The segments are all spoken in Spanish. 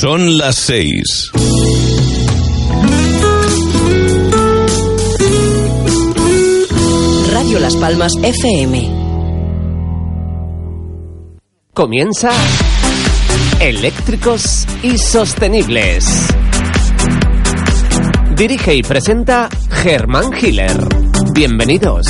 Son las seis. Radio Las Palmas FM. Comienza Eléctricos y Sostenibles. Dirige y presenta Germán Hiller. Bienvenidos.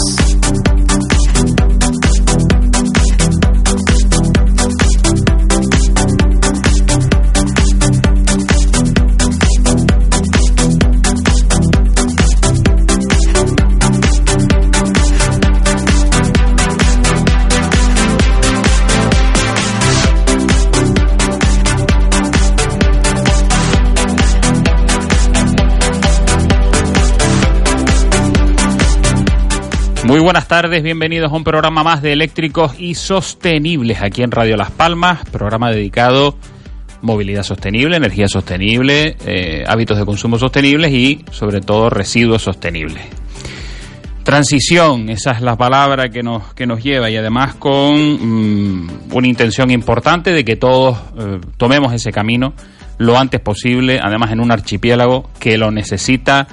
Muy buenas tardes, bienvenidos a un programa más de eléctricos y sostenibles aquí en Radio Las Palmas, programa dedicado movilidad sostenible, energía sostenible, eh, hábitos de consumo sostenibles y sobre todo residuos sostenibles. Transición, esa es la palabra que nos, que nos lleva y además con mm, una intención importante de que todos eh, tomemos ese camino lo antes posible, además en un archipiélago que lo necesita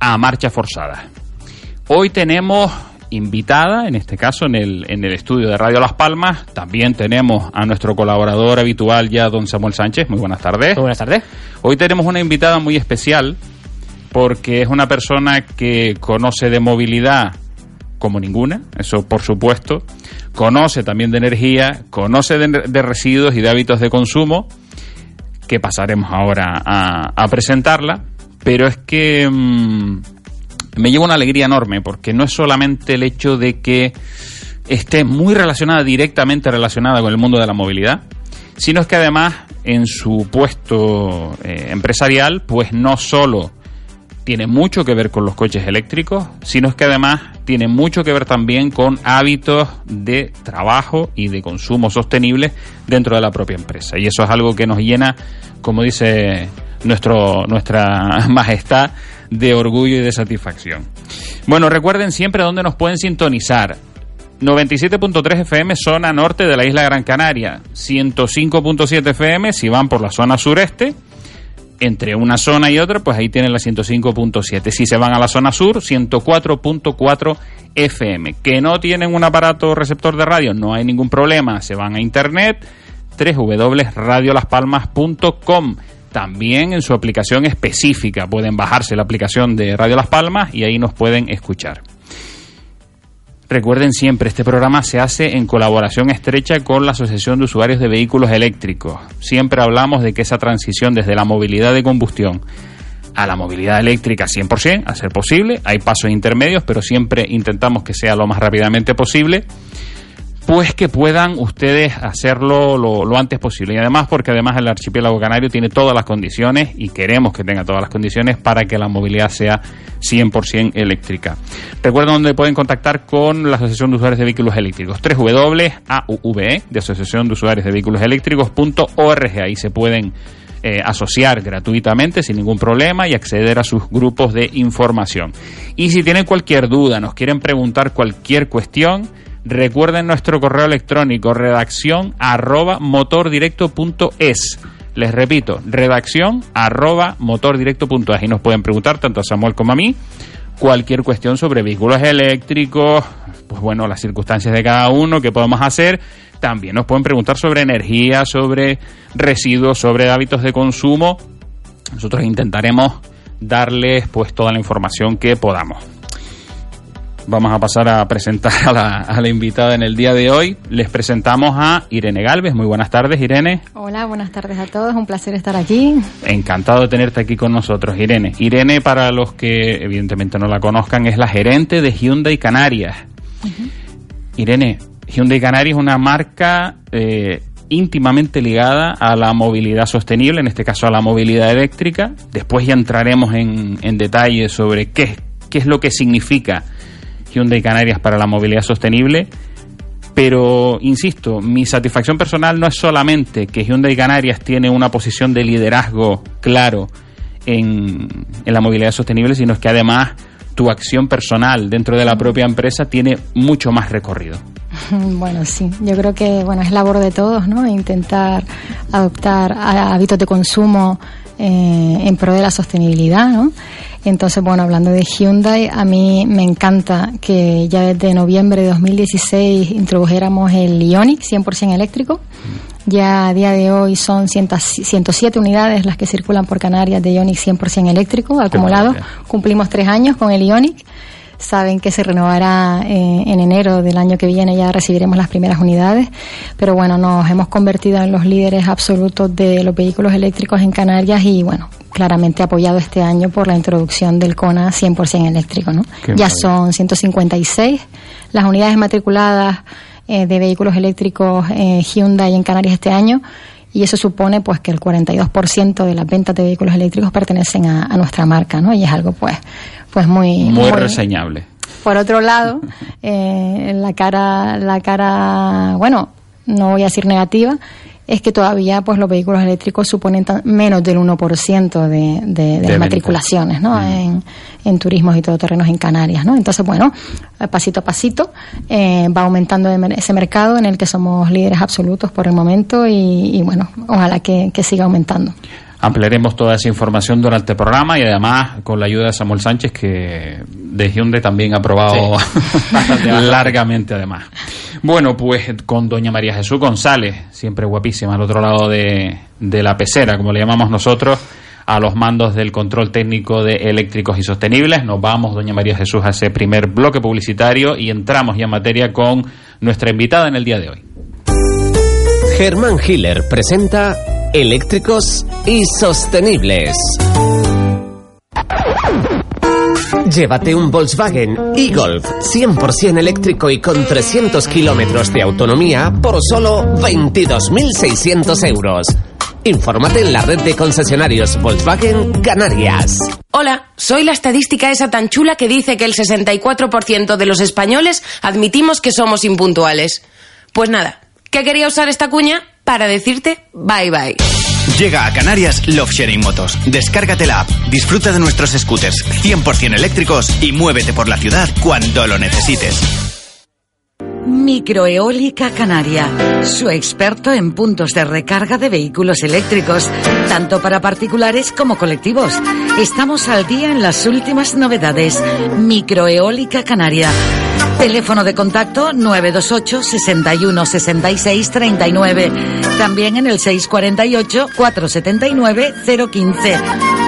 a marcha forzada. Hoy tenemos invitada, en este caso en el, en el estudio de Radio Las Palmas. También tenemos a nuestro colaborador habitual ya, don Samuel Sánchez. Muy buenas tardes. Muy buenas tardes. Hoy tenemos una invitada muy especial porque es una persona que conoce de movilidad como ninguna, eso por supuesto. Conoce también de energía, conoce de, de residuos y de hábitos de consumo, que pasaremos ahora a, a presentarla. Pero es que... Mmm, me lleva una alegría enorme porque no es solamente el hecho de que esté muy relacionada, directamente relacionada con el mundo de la movilidad, sino es que además en su puesto eh, empresarial, pues no solo tiene mucho que ver con los coches eléctricos, sino es que además tiene mucho que ver también con hábitos de trabajo y de consumo sostenible dentro de la propia empresa. Y eso es algo que nos llena, como dice nuestro, nuestra majestad, de orgullo y de satisfacción. Bueno, recuerden siempre dónde nos pueden sintonizar. 97.3 FM zona norte de la isla Gran Canaria, 105.7 FM si van por la zona sureste, entre una zona y otra, pues ahí tienen la 105.7. Si se van a la zona sur, 104.4 FM. Que no tienen un aparato receptor de radio, no hay ningún problema, se van a internet, www.radiolaspalmas.com también en su aplicación específica. Pueden bajarse la aplicación de Radio Las Palmas y ahí nos pueden escuchar. Recuerden siempre, este programa se hace en colaboración estrecha con la Asociación de Usuarios de Vehículos Eléctricos. Siempre hablamos de que esa transición desde la movilidad de combustión a la movilidad eléctrica 100%, a ser posible, hay pasos intermedios, pero siempre intentamos que sea lo más rápidamente posible pues que puedan ustedes hacerlo lo, antes posible. Y además porque además el archipiélago canario tiene todas las condiciones y queremos que tenga todas las condiciones para que la movilidad sea 100% eléctrica. Recuerden dónde pueden contactar con la Asociación de Usuarios de Vehículos Eléctricos. www.auve, de Asociación de Usuarios de Vehículos Eléctricos.org. Ahí se pueden eh, asociar gratuitamente sin ningún problema y acceder a sus grupos de información. Y si tienen cualquier duda, nos quieren preguntar cualquier cuestión, Recuerden nuestro correo electrónico redacción arroba motordirecto.es. Les repito, redacción arroba motordirecto.es. Y nos pueden preguntar tanto a Samuel como a mí cualquier cuestión sobre vehículos eléctricos, pues bueno, las circunstancias de cada uno, qué podemos hacer. También nos pueden preguntar sobre energía, sobre residuos, sobre hábitos de consumo. Nosotros intentaremos darles pues toda la información que podamos vamos a pasar a presentar a la, a la, invitada en el día de hoy. Les presentamos a Irene Galvez. Muy buenas tardes, Irene. Hola, buenas tardes a todos. Un placer estar aquí. Encantado de tenerte aquí con nosotros, Irene. Irene, para los que evidentemente no la conozcan, es la gerente de Hyundai Canarias. Uh -huh. Irene, Hyundai Canarias es una marca eh, íntimamente ligada a la movilidad sostenible, en este caso a la movilidad eléctrica. Después ya entraremos en, en detalle sobre qué, qué es lo que significa Hyundai Canarias para la movilidad sostenible. Pero, insisto, mi satisfacción personal no es solamente que Hyundai Canarias tiene una posición de liderazgo claro en, en la movilidad sostenible, sino que además tu acción personal dentro de la propia empresa tiene mucho más recorrido. Bueno, sí, yo creo que bueno es labor de todos, ¿no? Intentar adoptar hábitos de consumo eh, en pro de la sostenibilidad, ¿no? Entonces, bueno, hablando de Hyundai, a mí me encanta que ya desde noviembre de 2016 introdujéramos el Ioniq 100% eléctrico. Ya a día de hoy son 107 unidades las que circulan por Canarias de Ioniq 100% eléctrico acumulado. Cumplimos tres años con el Ioniq saben que se renovará eh, en enero del año que viene, ya recibiremos las primeras unidades, pero bueno, nos hemos convertido en los líderes absolutos de los vehículos eléctricos en Canarias y bueno, claramente apoyado este año por la introducción del CONA 100% eléctrico, ¿no? ya son 156 las unidades matriculadas eh, de vehículos eléctricos eh, Hyundai en Canarias este año y eso supone pues que el 42% de las ventas de vehículos eléctricos pertenecen a, a, nuestra marca, ¿no? Y es algo pues pues muy muy, reseñable. Por otro lado, eh, la cara la cara, bueno, no voy a decir negativa, es que todavía pues los vehículos eléctricos suponen menos del 1% de, de, de, las matriculaciones ¿no? Mm. En, en, turismos y todoterrenos en Canarias. ¿no? Entonces, bueno, pasito a pasito eh, va aumentando ese mercado en el que somos líderes absolutos por el momento y, y bueno, ojalá que, que siga aumentando. Ampliaremos toda esa información durante el programa y además con la ayuda de Samuel Sánchez, que de Hyundai también ha aprobado sí. largamente además. Bueno, pues con doña María Jesús González, siempre guapísima, al otro lado de, de la pecera, como le llamamos nosotros, a los mandos del control técnico de eléctricos y sostenibles. Nos vamos, doña María Jesús, a ese primer bloque publicitario y entramos ya en materia con nuestra invitada en el día de hoy. Germán Hiller presenta Eléctricos y Sostenibles. Llévate un Volkswagen e-Golf 100% eléctrico y con 300 kilómetros de autonomía por solo 22.600 euros. Infórmate en la red de concesionarios Volkswagen Canarias. Hola, soy la estadística esa tan chula que dice que el 64% de los españoles admitimos que somos impuntuales. Pues nada, ¿qué quería usar esta cuña? Para decirte bye bye. Llega a Canarias Love Sharing Motos. Descárgate la app, disfruta de nuestros scooters 100% eléctricos y muévete por la ciudad cuando lo necesites. Microeólica Canaria, su experto en puntos de recarga de vehículos eléctricos, tanto para particulares como colectivos. Estamos al día en las últimas novedades. Microeólica Canaria. Teléfono de contacto 928 61 66 39. También en el 648 479 015.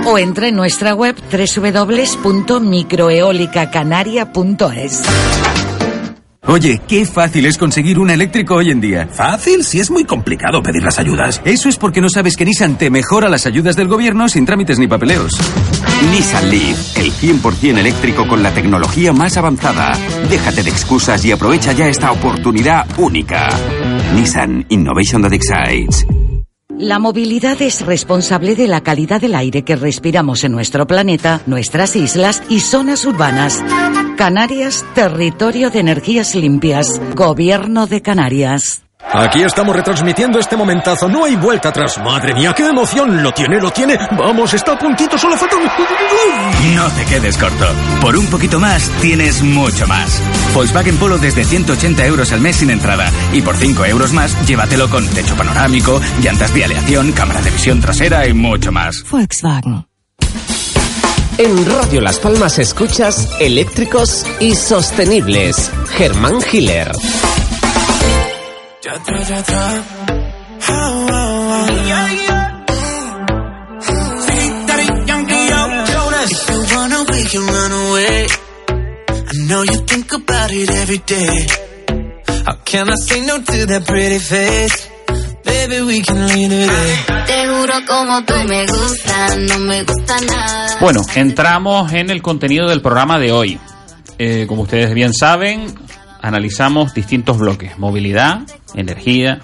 O entre en nuestra web www.microeolicacanaria.es. Oye, qué fácil es conseguir un eléctrico hoy en día. ¿Fácil? Si es muy complicado pedir las ayudas. Eso es porque no sabes que Nissan te mejora las ayudas del gobierno sin trámites ni papeleos. Nissan Leaf, el 100% eléctrico con la tecnología más avanzada. Déjate de excusas y aprovecha ya esta oportunidad única. Nissan Innovation that excites. La movilidad es responsable de la calidad del aire que respiramos en nuestro planeta, nuestras islas y zonas urbanas. Canarias, territorio de energías limpias. Gobierno de Canarias. Aquí estamos retransmitiendo este momentazo. No hay vuelta atrás. Madre mía, qué emoción. Lo tiene, lo tiene. Vamos, está a puntito. Solo falta un... No te quedes corto. Por un poquito más, tienes mucho más. Volkswagen Polo desde 180 euros al mes sin entrada. Y por 5 euros más, llévatelo con techo panorámico, llantas de aleación, cámara de visión trasera y mucho más. Volkswagen. En Radio Las Palmas escuchas Eléctricos y Sostenibles. Germán Hiller. Ya atrás, ya atrás. Oh, oh, oh. Yeah, yeah. Daddy, Yankee, yo, Jonas. If you wanna, we can run away. I know you think about it every day. How can I say no to that pretty face? Baby, we can leave today. Te juro como tú me gusta, no me gusta nada. Bueno, entramos en el contenido del programa de hoy. Eh, como ustedes bien saben, analizamos distintos bloques, movilidad, energía,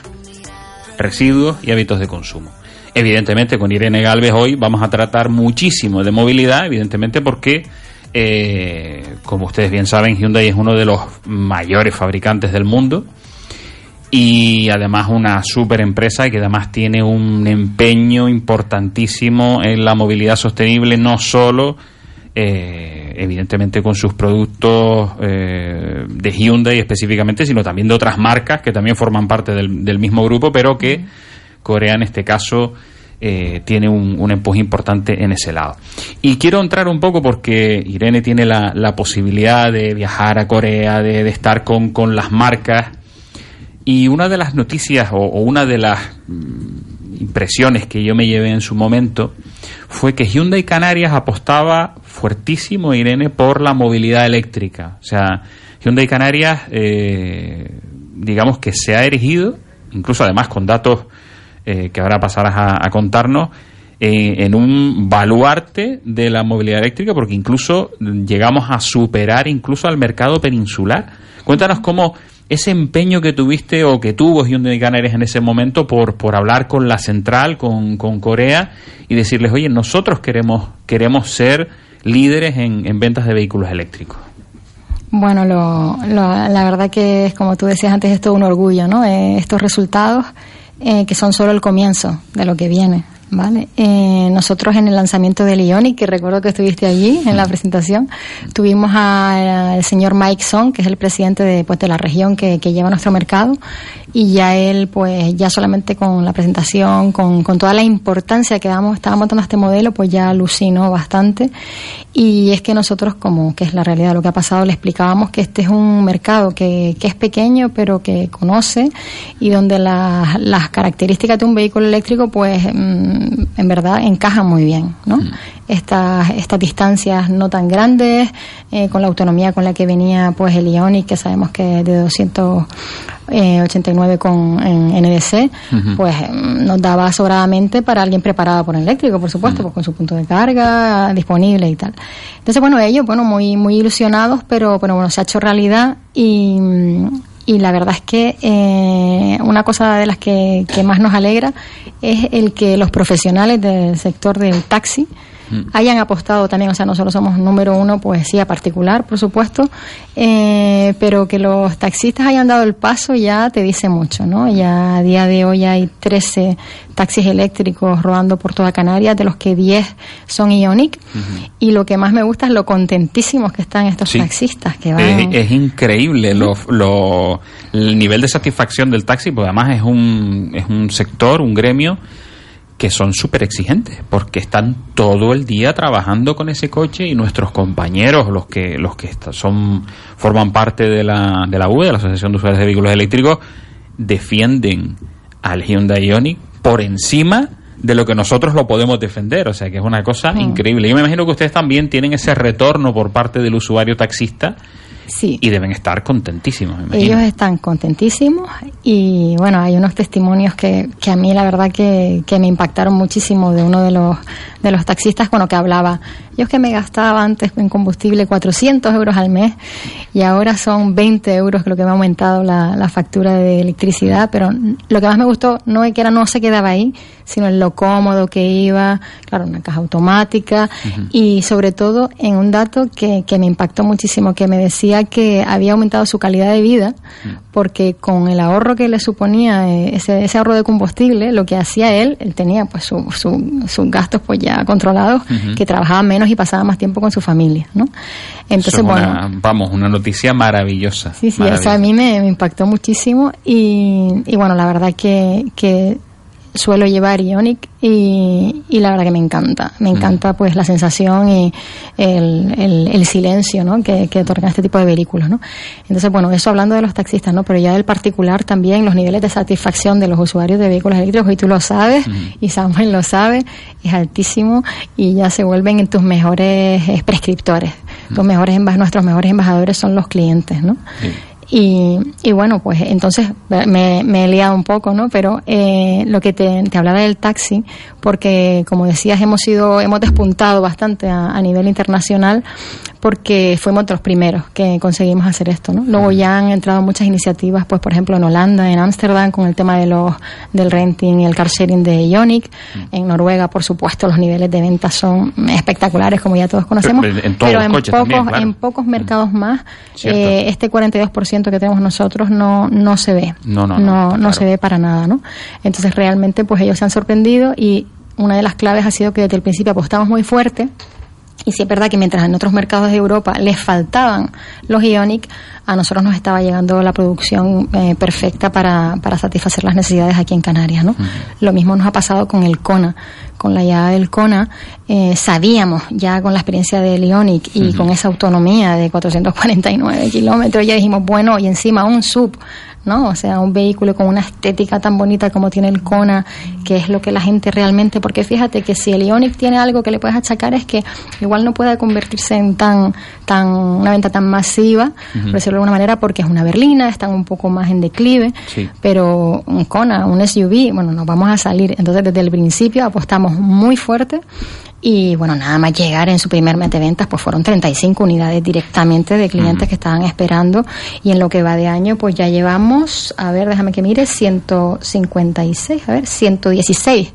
residuos y hábitos de consumo. Evidentemente, con Irene Galvez hoy vamos a tratar muchísimo de movilidad, evidentemente porque, eh, como ustedes bien saben, Hyundai es uno de los mayores fabricantes del mundo y además una super empresa que además tiene un empeño importantísimo en la movilidad sostenible, no solo eh, evidentemente con sus productos eh, de Hyundai específicamente, sino también de otras marcas que también forman parte del, del mismo grupo, pero que Corea en este caso eh, tiene un, un, empuje importante en ese lado. Y quiero entrar un poco porque Irene tiene la, la posibilidad de viajar a Corea, de, de estar con, con, las marcas. Y una de las noticias o, o una de las mm, impresiones que yo me llevé en su momento fue que Hyundai Canarias apostaba fuertísimo, Irene, por la movilidad eléctrica. O sea, Hyundai Canarias, eh, digamos que se ha erigido, incluso además con datos eh, que ahora pasarás a, contarnos, eh, en un baluarte de la movilidad eléctrica, porque incluso llegamos a superar incluso al mercado peninsular. Cuéntanos cómo ese empeño que tuviste o que tuvo Hyundai Canarias en ese momento por, por hablar con la central, con, con Corea, y decirles, oye, nosotros queremos, queremos ser líderes en, en ventas de vehículos eléctricos. Bueno, lo, lo, la verdad que es como tú decías antes, es todo un orgullo, ¿no? Eh, estos resultados eh, que son solo el comienzo de lo que viene. Vale. Eh, nosotros en el lanzamiento del Ionic, que recuerdo que estuviste allí en la presentación, tuvimos al señor Mike Song, que es el presidente de, pues, de la región que, que, lleva nuestro mercado, y ya él, pues ya solamente con la presentación, con, con toda la importancia que damos, estaba montando este modelo, pues ya alucinó bastante. Y es que nosotros, como que es la realidad, lo que ha pasado, le explicábamos que este es un mercado que, que es pequeño, pero que conoce, y donde la, las características de un vehículo eléctrico, pues mmm, en verdad encajan muy bien, ¿no? Mm. Estas, estas distancias no tan grandes, eh, con la autonomía con la que venía pues el Ioniq, que sabemos que es de 289 con en NDC, uh -huh. pues nos daba sobradamente para alguien preparado por el eléctrico, por supuesto, uh -huh. pues, con su punto de carga disponible y tal. Entonces, bueno, ellos, bueno, muy, muy ilusionados, pero, pero bueno, se ha hecho realidad y y la verdad es que eh, una cosa de las que, que, más nos alegra es el que los profesionales del sector del taxi hayan apostado también, o sea, nosotros somos número uno poesía particular, por supuesto, eh, pero que los taxistas hayan dado el paso ya te dice mucho, ¿no? Ya a día de hoy hay 13 taxis eléctricos rodando por toda Canarias, de los que 10 son Ionic, uh -huh. y lo que más me gusta es lo contentísimos que están estos sí. taxistas que van... Es, es increíble lo, lo, el nivel de satisfacción del taxi, porque además es un, es un sector, un gremio que son súper exigentes porque están todo el día trabajando con ese coche y nuestros compañeros los que los que son forman parte de la de la UE de la Asociación de Usuarios de Vehículos Eléctricos defienden al Hyundai Ioniq por encima de lo que nosotros lo podemos defender, o sea que es una cosa mm. increíble. Yo me imagino que ustedes también tienen ese retorno por parte del usuario taxista Sí. Y deben estar contentísimos. Me Ellos están contentísimos y bueno, hay unos testimonios que, que a mí la verdad que, que, me impactaron muchísimo de uno de los, de los taxistas con lo que hablaba. Yo es que me gastaba antes en combustible 400 euros al mes y ahora son 20 euros lo que me ha aumentado la, la factura de electricidad, pero lo que más me gustó no es que era no se quedaba ahí, sino en lo cómodo que iba, claro, una caja automática uh -huh. y sobre todo en un dato que, que me impactó muchísimo, que me decía que había aumentado su calidad de vida porque con el ahorro que le suponía eh, ese, ese ahorro de combustible, lo que hacía él, él tenía pues sus su, su gastos pues ya controlados, uh -huh. que trabajaba menos y pasaba más tiempo con su familia, ¿no? Entonces, Eso bueno... Una, vamos, una noticia maravillosa. Sí, sí, maravillosa. a mí me, me impactó muchísimo y, y, bueno, la verdad que, que suelo llevar Ionic y, y, la verdad que me encanta. Me encanta pues la sensación y el, el, el silencio ¿no? que, que otorga este tipo de vehículos. ¿no? Entonces, bueno, eso hablando de los taxistas, ¿no? pero ya del particular también los niveles de satisfacción de los usuarios de vehículos eléctricos, y tú lo sabes, uh -huh. y Samuel lo sabe, es altísimo y ya se vuelven en tus mejores eh, prescriptores. Uh -huh. Tus mejores nuestros mejores embajadores son los clientes, ¿no? Sí. Y, y, bueno, pues entonces me, me, he liado un poco, ¿no? Pero eh, lo que te, te, hablaba del taxi, porque como decías hemos sido hemos despuntado bastante a, a nivel internacional porque fuimos de los primeros que conseguimos hacer esto, ¿no? Luego ya han entrado muchas iniciativas, pues por ejemplo en Holanda, en Ámsterdam con el tema de los del renting y el car sharing de Ionic, en Noruega por supuesto los niveles de ventas son espectaculares como ya todos conocemos, Pero en pero pocos también, claro. en pocos mercados más eh, este 42% que tenemos nosotros no no se ve. No, no, no, no, se ve para nada, ¿no? Entonces realmente pues ellos se han sorprendido y una de las claves ha sido que desde el principio apostamos muy fuerte y sí es verdad que mientras en otros mercados de Europa les faltaban los Ionic, a nosotros nos estaba llegando la producción eh, perfecta para, para satisfacer las necesidades aquí en Canarias, ¿no? Lo mismo nos ha pasado con el Kona. Con la llegada del Kona, eh, sabíamos ya con la experiencia del Ionic y con esa autonomía de 449 kilómetros, ya dijimos, bueno, y encima un sub, ¿no? O sea, un vehículo con una estética tan bonita como tiene el Kona, que es lo que la gente realmente, porque fíjate que si el Ionic tiene algo que le puedes achacar es que igual no puede convertirse en tan, tan, una venta tan masiva, por decirlo de alguna manera, porque es una berlina, están un poco más en declive, Sí. pero un Kona, un SUV, bueno, nos vamos a salir. Entonces, desde el principio apostamos muy fuerte y, bueno, nada más llegar en su primer mes de ventas, pues fueron 35 unidades directamente de clientes que estaban esperando. Y en lo que va de año, pues ya llevamos, a ver, déjame que mire, 156, a ver, 116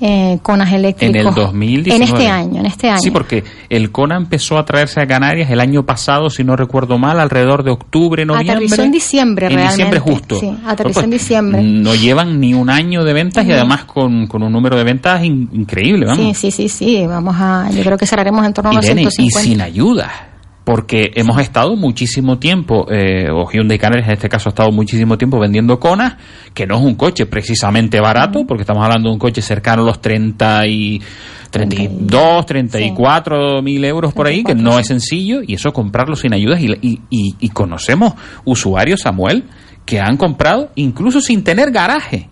eh, Konas En eléctricos. el 2019. En este año, en este año. Sí, porque el Kona empezó a traerse a Canarias el año pasado, si no recuerdo mal, alrededor de octubre, noviembre. Aterrizó en diciembre En realmente. diciembre justo. Sí, aterrizó Pues, en diciembre. No llevan ni un año de ventas y además con, con un número de ventas in- increíble, vamos. Sí, sí, sí, sí, vamos a, yo creo que cerraremos en torno a los Irene, y 150. sin ayuda. Porque hemos estado muchísimo tiempo, eh, o Hyundai Canarias en este caso ha estado muchísimo tiempo vendiendo Kona, que no es un coche precisamente barato, porque estamos hablando de un coche cercano a los 30 y 32, 34 mil euros por ahí, que no es sencillo, y eso comprarlo sin ayudas. Y, y, y- y conocemos usuarios, Samuel, que han comprado incluso sin tener garaje.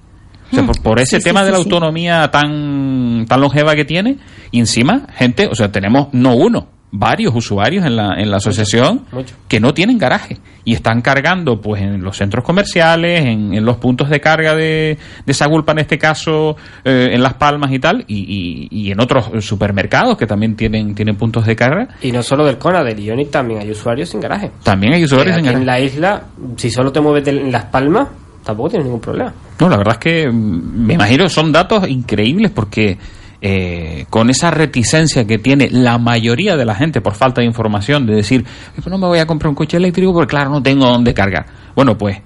O sea, por, por ese Sí, sí, tema de sí, la sí. autonomía tan, tan longeva que tiene, y encima, gente, o sea, tenemos no uno, varios usuarios en la, en la asociación que no tienen garaje y están cargando pues en los centros comerciales, en, en los puntos de carga de, de Sagulpa en este caso, eh, en Las Palmas y tal, y, y- y en otros supermercados que también tienen, tienen puntos de carga. Y no solo del Kona, del Ionic también hay usuarios sin garaje. También hay usuarios sin garaje. En la isla, si solo te mueves de- en Las Palmas, tampoco tienes ningún problema. No, la verdad es que mm, me imagino son datos increíbles porque eh, con esa reticencia que tiene la mayoría de la gente por falta de información de decir, "Eh, pues no me voy a comprar un coche eléctrico porque claro, no tengo dónde cargar. Bueno, pues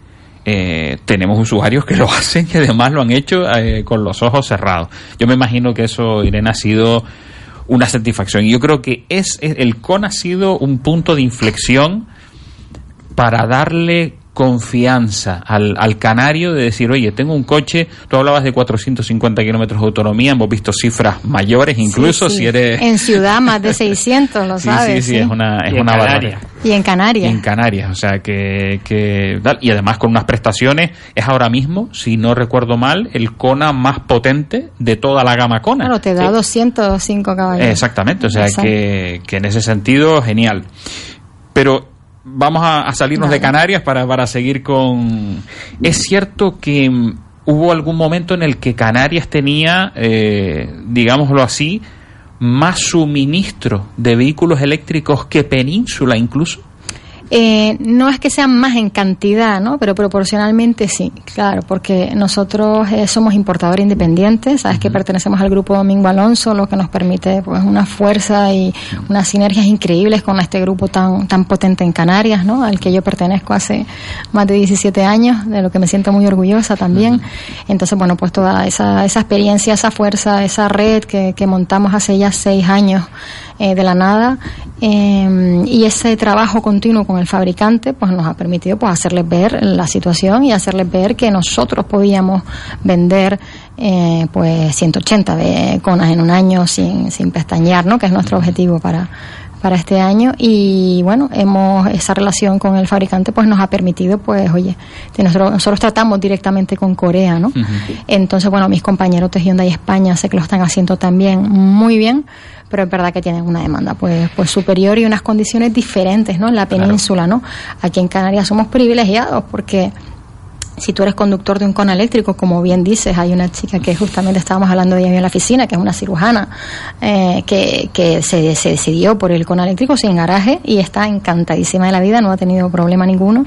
eh, tenemos usuarios que lo hacen y además lo han hecho eh, con los ojos cerrados. Yo me imagino que eso, Irene, ha sido una satisfacción. Y yo creo que es- el CON ha sido un punto de inflexión para darle confianza al, al canario de decir, oye, tengo un coche, tú hablabas de 450 kilómetros de autonomía, hemos visto cifras mayores incluso, Sí, sí. si eres... En ciudad más de 600, lo Sí, sabes. sí, sí, es una, es Y en una Canarias. barbaridad. Y en Canarias. En Canarias, o sea que, que y además con unas prestaciones es ahora mismo, si no recuerdo mal, el Kona más potente de toda la gama Kona. Claro, te da 205 caballos. Exactamente, o sea Exacto. que, que en ese sentido, genial. Pero vamos a, a salirnos de Canarias para, para seguir con... Es cierto que mm, hubo algún momento en el que Canarias tenía, eh, digámoslo así, más suministro de vehículos eléctricos que Península incluso. Eh, no es que sean más en cantidad, ¿no? Pero proporcionalmente sí, claro, porque nosotros eh, somos importadores independientes, sabes que pertenecemos al grupo Domingo Alonso, lo que nos permite pues una fuerza y unas sinergias increíbles con este grupo tan tan potente en Canarias, ¿no? Al que yo pertenezco hace más de 17 años, de lo que me siento muy orgullosa también. Entonces, bueno, pues toda esa, esa experiencia, esa fuerza, esa red que, que montamos hace ya seis años eh, de la nada eh, y ese trabajo continuo con el fabricante pues nos ha permitido pues hacerles ver la situación y hacerles ver que nosotros podíamos vender eh, pues 180 de conas en un año sin, sin pestañear, ¿no? que es nuestro objetivo para para este año y bueno hemos esa relación con el fabricante pues nos ha permitido pues oye nosotros, nosotros tratamos directamente con Corea no entonces, bueno, mis compañeros de Hyundai España sé que lo están haciendo también muy bien, pero es verdad que tienen una demanda pues, pues superior y unas condiciones diferentes, ¿no? En la península, ¿no? Aquí en Canarias somos privilegiados porque si tú eres conductor de un cono eléctrico, como bien dices, hay una chica que justamente estábamos hablando de ella en la oficina, que es una cirujana, eh, que, que se, se decidió por el cono eléctrico sin garaje y está encantadísima de la vida, no ha tenido problema ninguno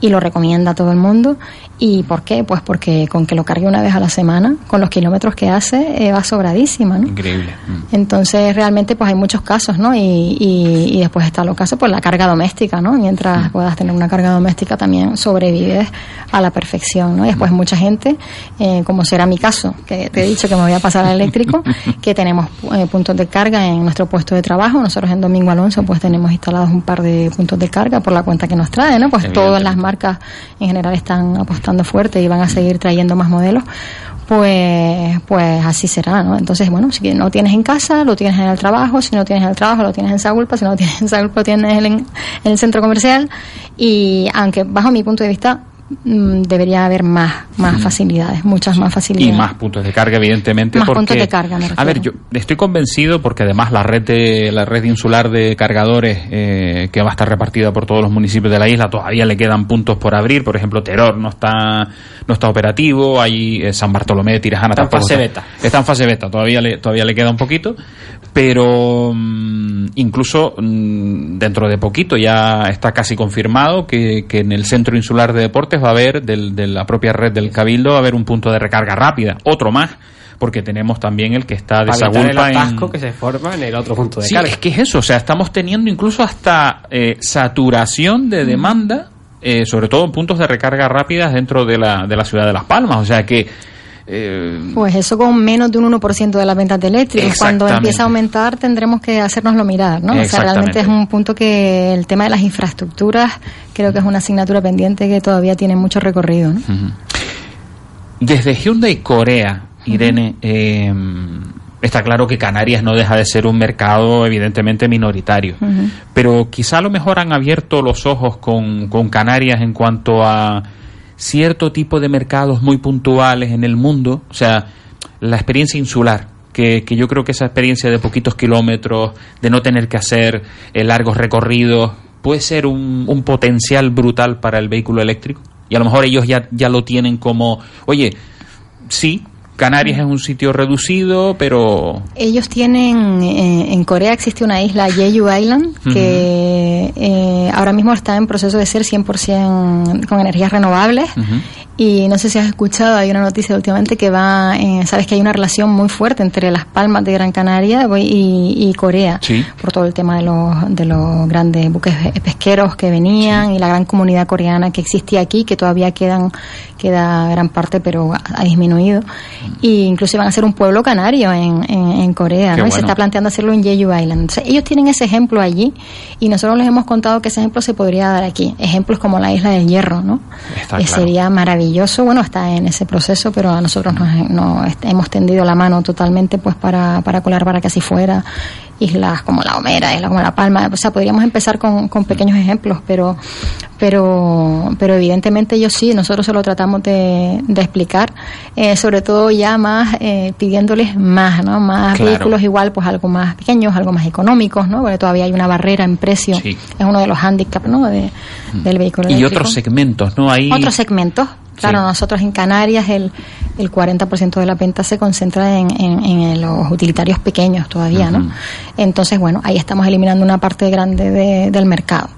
y lo recomienda a todo el mundo. ¿Y por qué? Pues porque con que lo cargue una vez a la semana, con los kilómetros que hace, eh, va sobradísima, ¿no? Increíble. Entonces, realmente, pues hay muchos casos, ¿no? Y, y, y después está los casos, pues la carga doméstica, ¿no? Mientras puedas tener una carga doméstica, también sobrevives a la perfección, ¿no? Y después mucha gente, eh, como será mi caso, que te he dicho que me voy a pasar al eléctrico, que tenemos eh, puntos de carga en nuestro puesto de trabajo. Nosotros en Domingo Alonso, pues tenemos instalados un par de puntos de carga por la cuenta que nos trae, ¿no? Pues todas las marcas en general están apostando fuerte y van a seguir trayendo más modelos, pues, pues así será, ¿no? Entonces, bueno, si no tienes en casa, lo tienes en el trabajo, si no tienes en el trabajo, lo tienes en Sagulpa, si no tienes en Sagulpa, lo tienes en, en el centro comercial y aunque bajo mi punto de vista debería haber más más facilidades, muchas más Y facilidades. más puntos de carga, evidentemente. Más porque, puntos de carga, me A ver, yo estoy convencido porque además la red de, la red insular de cargadores eh, que va a estar repartida por todos los municipios de la isla todavía le quedan puntos por abrir. Por ejemplo, Teror no está no está operativo. Hay eh, San Bartolomé de Tirajana Está en fase beta. Está en fase beta. Todavía le todavía le queda un poquito, pero mm, incluso mm, dentro de poquito ya está casi confirmado que, que en el centro insular de deportes va a haber del- de la propia red del Cabildo va a haber un punto de recarga rápida, otro más, porque tenemos también el que está de evitar el Sagulpa en atasco que se forma en el otro punto de Sí, carga. es que es eso, o sea, estamos teniendo incluso hasta eh, saturación de demanda, eh, sobre todo en puntos de recarga rápidas dentro de la, de la ciudad de Las Palmas, o sea que eh, Pues eso con menos de un 1% de las ventas de eléctricos. Cuando empiece a aumentar tendremos que hacérnoslo mirar, ¿no? O sea, realmente es un punto que el tema de las infraestructuras creo que es una asignatura pendiente que todavía tiene mucho recorrido, ¿no? Desde Hyundai Corea, Irene, eh, está claro que Canarias no deja de ser un mercado evidentemente minoritario, pero quizá a lo mejor han abierto los ojos con, con Canarias en cuanto a cierto tipo de mercados muy puntuales en el mundo, o sea, la experiencia insular. Que, que yo creo que esa experiencia de poquitos kilómetros, de no tener que hacer eh, largos recorridos, puede ser un, un potencial brutal para el vehículo eléctrico. Y a lo mejor ellos ya, ya lo tienen como, oye, sí, Canarias es un sitio reducido, pero Ellos tienen, eh, en Corea existe una isla, Jeju Island, que eh, ahora mismo está en proceso de ser 100% con energías renovables. Y no sé si has escuchado, hay una noticia últimamente que va, eh, sabes que hay una relación muy fuerte entre Las Palmas de Gran Canaria y, y Corea, Sí. por todo el tema de los, de los grandes buques pesqueros que venían y la gran comunidad coreana que existía aquí, que todavía quedan, queda gran parte, pero ha, ha disminuido. Y incluso van a ser un pueblo canario en, en, en Corea, Qué ¿no? Y se está planteando hacerlo en Jeju Island. Entonces, ellos tienen ese ejemplo allí y nosotros les hemos contado que ese ejemplo se podría dar aquí. Ejemplos como la isla del Hierro, ¿no? Está Eh, claro. Sería maravilloso. Bueno, está en ese proceso, pero a nosotros nos, hemos tendido la mano totalmente pues para, para colar para que así fuera. Islas como La Gomera, islas como La Palma. O sea, podríamos empezar con, con pequeños ejemplos, pero, pero, pero evidentemente ellos sí, nosotros se lo tratamos de, de explicar, eh, sobre todo ya más eh, pidiéndoles más, ¿no? Más Claro. vehículos igual, pues algo más pequeños, algo más económicos, ¿no? Porque todavía hay una barrera en precio. Sí. Es uno de los hándicaps, ¿no? De, del vehículo y eléctrico. otros segmentos, ¿no? Ahí Otros segmentos. Claro, nosotros en Canarias el, el 40% de la venta se concentra en, en, en los utilitarios pequeños todavía, ¿no? Entonces, bueno, ahí estamos eliminando una parte grande de- del mercado.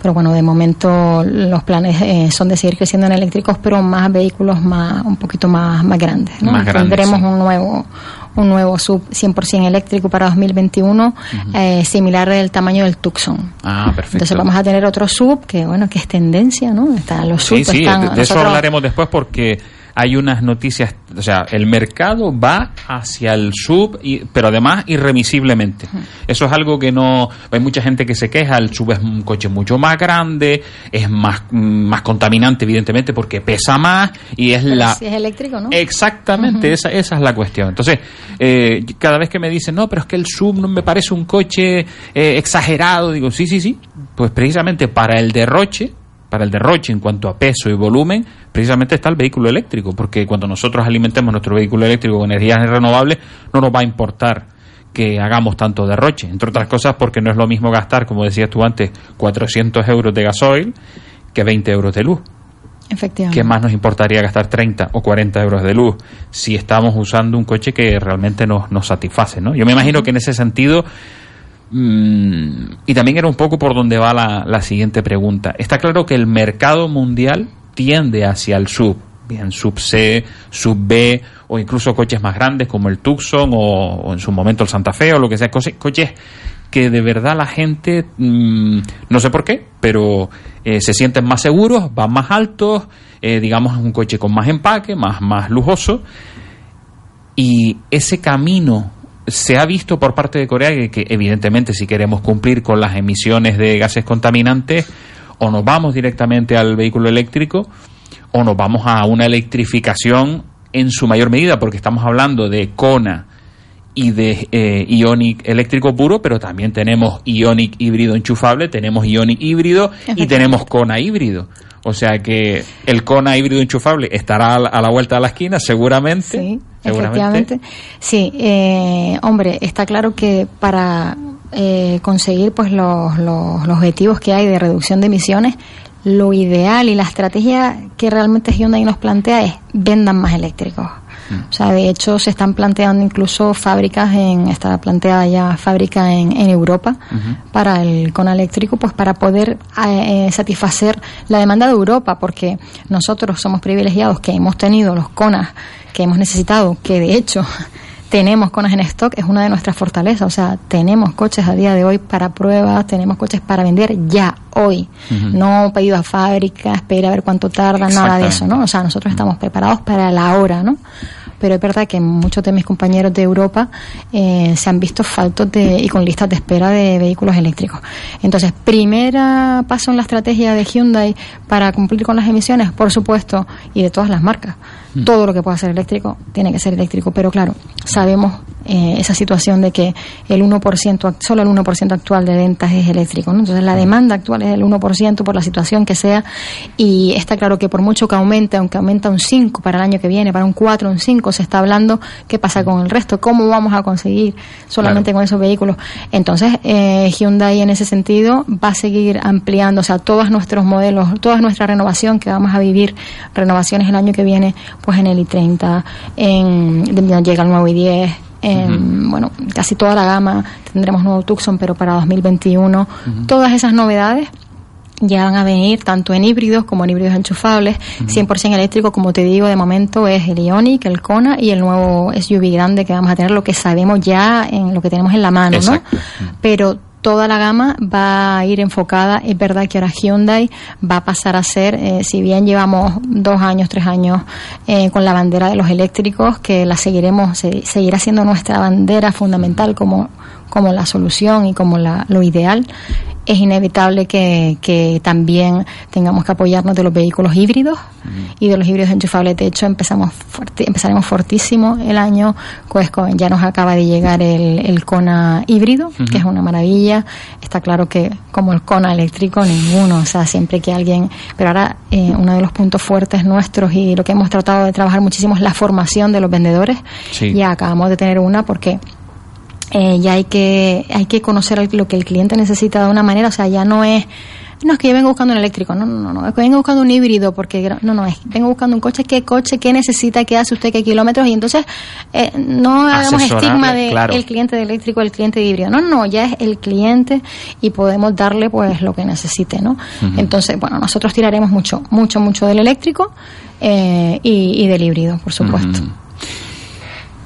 Pero bueno, de momento los planes eh, son de seguir creciendo en eléctricos, pero más vehículos más un poquito más, más grandes, ¿no? Más grandes, Tendremos sí. un nuevo un nuevo sub 100% eléctrico para 2021, eh, similar del tamaño del Tucson. Ah, perfecto. Entonces vamos a tener otro sub que, bueno, que es tendencia, ¿no? Están los sub, Sí, sí, están, de, de eso nosotros- hablaremos después porque hay unas noticias, o sea, el mercado va hacia el sub, y, pero además irremisiblemente. Eso es algo que no... Hay mucha gente que se queja, el sub es un coche mucho más grande, es más, más contaminante evidentemente porque pesa más y es Pero la... si es eléctrico, ¿no? Exactamente, esa, esa es la cuestión. Entonces, eh, cada vez que me dicen, no, pero es que el sub no me parece un coche eh, exagerado, digo, sí, sí, sí, pues precisamente para el derroche, para el derroche en cuanto a peso y volumen, precisamente está el vehículo eléctrico, porque cuando nosotros alimentemos nuestro vehículo eléctrico con energías renovables, no nos va a importar que hagamos tanto derroche, entre otras cosas porque no es lo mismo gastar, como decías tú antes, 400 euros de gasoil que 20 euros de luz. Efectivamente. ¿qué más nos importaría gastar 30 o 40 euros de luz si estamos usando un coche que realmente nos, nos satisface? ¿no? Yo me imagino que en ese sentido, mm, y también era un poco por donde va la, siguiente pregunta, está claro que el mercado mundial tiende hacia el sub, bien sub C, sub B o incluso coches más grandes como el Tucson o, en su momento el Santa Fe o lo que sea, coche- coches que de verdad la gente, mm, no sé por qué, pero eh, se sienten más seguros, van más altos, eh, digamos un coche con más empaque, más, más lujoso. Y ese camino se ha visto por parte de Corea que, evidentemente si queremos cumplir con las emisiones de gases contaminantes, o nos vamos directamente al vehículo eléctrico, o nos vamos a una electrificación en su mayor medida, porque estamos hablando de Kona y de eh, Ionic eléctrico puro, pero también tenemos Ionic híbrido enchufable, tenemos Ionic híbrido y tenemos Kona híbrido. O sea que el Kona híbrido enchufable estará a la, a la vuelta de la esquina, seguramente. Sí, seguramente. efectivamente. Sí, eh, hombre, está claro que para eh, conseguir pues los, los, los objetivos que hay de reducción de emisiones, lo ideal y la estrategia que realmente Hyundai nos plantea es vendan más eléctricos. O sea, de hecho se están planteando incluso fábricas en, está planteada ya fábrica en, en Europa para el Kona eléctrico, pues para poder eh, eh, satisfacer la demanda de Europa, porque nosotros somos privilegiados que hemos tenido los Konas que hemos necesitado, que de hecho tenemos Konas en stock, es una de nuestras fortalezas, o sea, tenemos coches a día de hoy para pruebas, tenemos coches para vender ya, hoy, no pedido a fábrica, espera a ver cuánto tarda, nada de eso, ¿no? O sea, nosotros estamos preparados para la hora, ¿no? Pero es verdad que muchos de mis compañeros de Europa eh, se han visto faltos de, y con listas de espera de vehículos eléctricos. Entonces, primera paso en la estrategia de Hyundai para cumplir con las emisiones, por supuesto, y de todas las marcas. Todo lo que pueda ser eléctrico tiene que ser eléctrico, pero claro, sabemos eh, esa situación de que el 1%, act- solo el 1% actual de ventas es eléctrico, ¿no? Entonces la demanda actual es del 1% por la situación que sea y está claro que por mucho que aumente, aunque aumenta un 5 para el año que viene, para un 4, un 5, se está hablando qué pasa con el resto, cómo vamos a conseguir solamente con esos vehículos. Entonces eh, Hyundai en ese sentido va a seguir ampliando, o sea, todos nuestros modelos, toda nuestra renovación que vamos a vivir, renovaciones el año que viene, pues en el i30, en, de- llega el nuevo i10, en, bueno, casi toda la gama, tendremos nuevo Tucson, pero para 2021, todas esas novedades ya van a venir tanto en híbridos como en híbridos enchufables, 100% eléctrico, como te digo, de momento es el Ioniq, el Kona y el nuevo SUV grande que vamos a tener, lo que sabemos ya en lo que tenemos en la mano, Exacto. ¿no? Pero toda la gama va a ir enfocada, es verdad que ahora Hyundai va a pasar a ser, eh, si bien llevamos dos años, tres años eh, con la bandera de los eléctricos, que la seguiremos, se- seguirá siendo nuestra bandera fundamental como, como la solución y como la, lo ideal, es inevitable que, que también tengamos que apoyarnos de los vehículos híbridos y de los híbridos enchufables. De hecho, empezamos fuerte- empezaremos fortísimo el año, pues con- ya nos acaba de llegar el, el Kona híbrido, que es una maravilla. Está claro que como el Kona eléctrico, ninguno, o sea, siempre que alguien... Pero ahora eh, uno de los puntos fuertes nuestros y lo que hemos tratado de trabajar muchísimo es la formación de los vendedores. Sí. Ya acabamos de tener una porque eh, ya hay que hay que conocer lo que el cliente necesita de una manera, o sea, ya no es no es que yo vengo buscando un eléctrico, no, no, no, no, es que vengo buscando un híbrido, porque no, no, es vengo buscando un coche, qué coche, qué necesita, qué hace usted, qué kilómetros, y entonces eh, no hagamos estigma de claro. el cliente de eléctrico, el cliente de híbrido, no, no, ya es el cliente y podemos darle pues lo que necesite, ¿no? Entonces, bueno, nosotros tiraremos mucho, mucho, mucho del eléctrico eh, y, y del híbrido, por supuesto.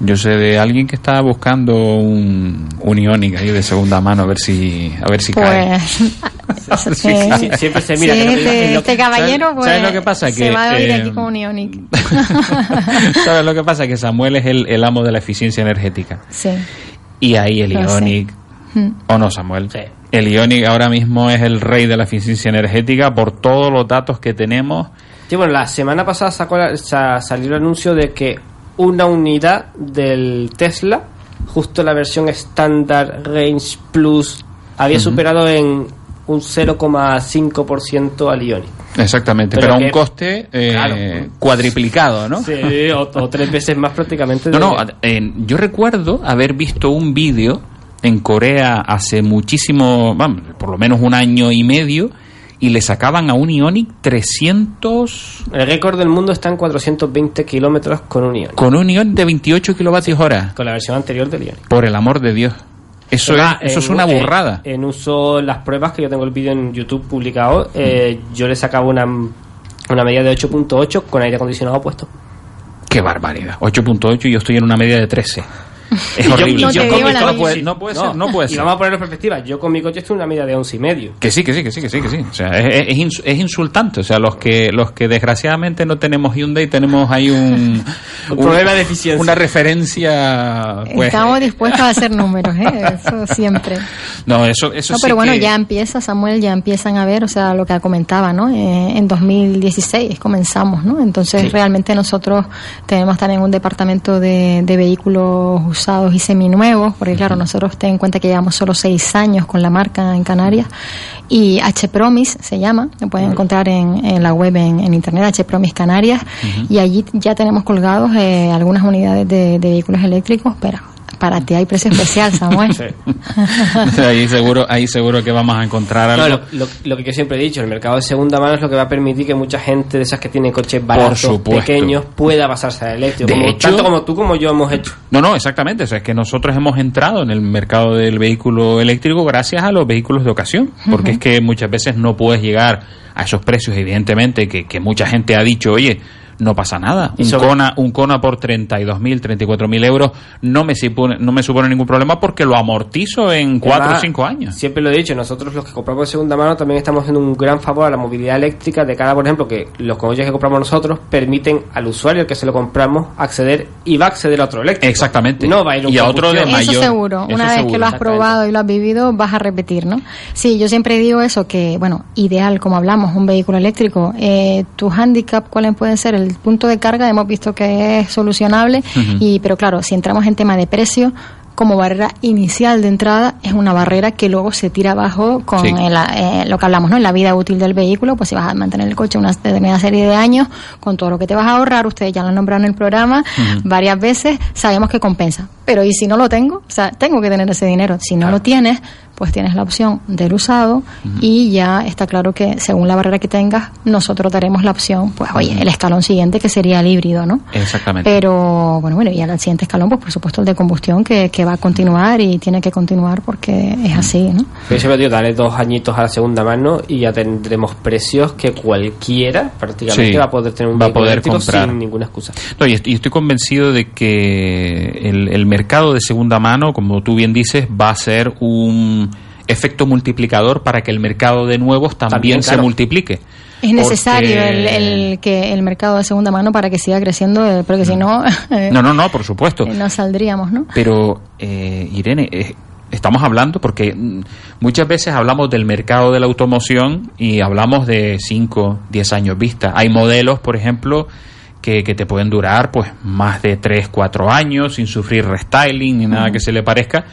Yo sé de alguien que está buscando un, un Ioniq ahí de segunda mano a ver si a ver si cae. Pues Sí, eh, sí, siempre se mira sí, que lo- este, lo- este caballero ¿sabes- pues sabes lo que pasa? se Que, va a ir eh, aquí con un Ioniq ¿Sabes lo que pasa? Que Samuel es el, el amo de la eficiencia energética. sí Y ahí el. Ioniq, Mm. ¿o no, Samuel? El Ioniq ahora mismo es el rey de la eficiencia energética por todos los datos que tenemos. Sí, bueno, la semana pasada sacó la- sa- salió el anuncio de que una unidad del Tesla, justo la versión estándar Range Plus, había superado en un 0,5% al Ioniq. Exactamente, Pero pero, a un que- coste eh, Claro. cuadriplicado, ¿no? Sí, o, o tres veces más prácticamente. No, de- no, eh, yo recuerdo haber visto un vídeo en Corea hace muchísimo, vamos, por lo menos un año y medio, y le sacaban a un Ionic 300... El récord del mundo está en 420 kilómetros con un Ionic. Con un Ionic de 28 kilovatios hora. Con la versión anterior del Ionic. Por el amor de Dios. Eso, es, eso es en- una en- burrada. En, uso las pruebas, que yo tengo el vídeo en YouTube publicado, eh, yo le sacaba una, una medida de 8.8 con aire acondicionado puesto. Qué barbaridad. 8.8 y yo estoy en una media de 13. Es Y yo- horrible. y yo con mi no, coche- puede, no puede ser, no puede Y ser. vamos a ponerlo en perspectiva. Yo con mi coche estoy en una media de 11 y medio. Que sí, que sí, que sí, que sí, que sí. O sea, es, es ins- es insultante. O sea, los que los que desgraciadamente no tenemos Hyundai tenemos ahí un, Un problema de eficiencia. Una referencia. Pues, Estamos dispuestos a hacer números, ¿eh? eso siempre. no, eso, eso No, sí pero bueno, que- ya empieza, Samuel, ya empiezan a ver, o sea, lo que comentaba, ¿no? Eh, en 2016 comenzamos, ¿no? Entonces, Sí. realmente nosotros tenemos también un departamento de, de vehículos usados y seminuevos, porque claro, nosotros ten en cuenta que llevamos solo seis años con la marca en Canarias, y H Promise se llama, lo pueden encontrar en, en la web, en, en internet, H Promise Canarias, y allí ya tenemos colgados eh, algunas unidades de, de vehículos eléctricos, pero para ti hay precio especial, Samuel. ahí seguro, ahí seguro que vamos a encontrar algo. No, lo, lo- lo que yo siempre he dicho, el mercado de segunda mano es lo que va a permitir que mucha gente de esas que tiene coches baratos, pequeños, pueda pasarse al eléctrico. De como- hecho- tanto como tú como yo hemos hecho. No, no, exactamente. O sea, es que nosotros hemos entrado en el mercado del vehículo eléctrico gracias a los vehículos de ocasión. Porque es que muchas veces no puedes llegar a esos precios, evidentemente, que, que mucha gente ha dicho, oye, no pasa nada. Y Un Kona, un Kona por 32.000, 34.000 euros no me, supone, no me supone ningún problema porque lo amortizo en 4 o Además, 5 años. Siempre lo he dicho, nosotros los que compramos de segunda mano también estamos haciendo un gran favor a la movilidad eléctrica de cara, por ejemplo, que los coches que compramos nosotros permiten al usuario al que se lo compramos acceder y va a acceder a otro eléctrico. Exactamente. No va a ir a un Y a otro de combustión. Eso seguro. Una vez que lo has probado y lo has vivido, vas a repetir, ¿no? Sí, yo siempre digo eso, que, bueno, ideal, como hablamos, un vehículo eléctrico. Eh, tu handicap, ¿cuáles pueden ser? El punto de carga, hemos visto que es solucionable, y pero claro, si entramos en tema de precio, como barrera inicial de entrada, es una barrera que luego se tira abajo con Sí. el, eh, lo que hablamos, ¿no? En la vida útil del vehículo, pues si vas a mantener el coche una determinada serie de años, con todo lo que te vas a ahorrar, ustedes ya lo han nombrado en el programa varias veces, sabemos que compensa. Pero ¿y si no lo tengo? O sea, tengo que tener ese dinero. Si no lo tienes, pues tienes la opción del usado y ya está claro que según la barrera que tengas, nosotros daremos la opción, pues oye, el escalón siguiente que sería el híbrido, ¿no? Exactamente. Pero bueno, bueno, y al siguiente escalón, pues por supuesto el de combustión que, que va a continuar y tiene que continuar porque es así, ¿no? Yo siempre digo, dale dos añitos a la segunda mano y ya tendremos precios que cualquiera prácticamente Sí, va a poder tener un va a vehículo poder eléctrico comprar. sin ninguna excusa. No, y est- y estoy convencido de que el, el mercado de segunda mano, como tú bien dices, va a ser un efecto multiplicador para que el mercado de nuevos también, También, se multiplique. Es necesario Porque- el, el que el mercado de segunda mano para que siga creciendo, eh, porque si no, eh, No, no, no, por supuesto. no saldríamos, ¿no? Pero, eh, Irene, eh, estamos hablando porque mm, muchas veces hablamos del mercado de la automoción y hablamos de 5, 10 años vista. Hay modelos, por ejemplo, que, que te pueden durar pues más de 3, 4 años sin sufrir restyling ni nada que se le parezca.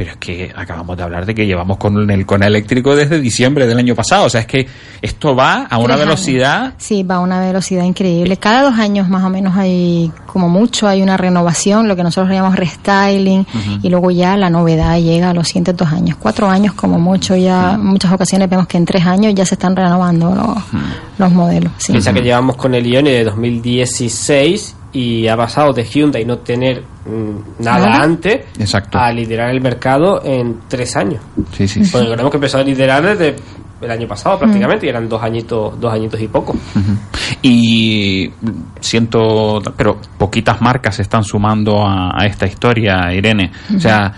Pero es que acabamos de hablar de que llevamos con el con eléctrico desde diciembre del año pasado. O sea, es que esto va a una Tres años. velocidad Sí, va a una velocidad increíble. Cada dos años más o menos hay, como mucho, hay una renovación, lo que nosotros llamamos restyling, y luego ya la novedad llega a los siguientes dos años. Cuatro años como mucho, ya en muchas ocasiones vemos que en tres años ya se están renovando los, los modelos. Sí. Piensa que llevamos con el Ioni de 2016 y ha pasado de Hyundai no tener mm, nada Nada. antes Exacto. a liderar el mercado en tres años. Sí, sí, sí. Porque recordemos que empezó a liderar desde el año pasado prácticamente y eran dos añitos, dos añitos y poco. Y siento, pero poquitas marcas se están sumando a, a esta historia, Irene. O sea,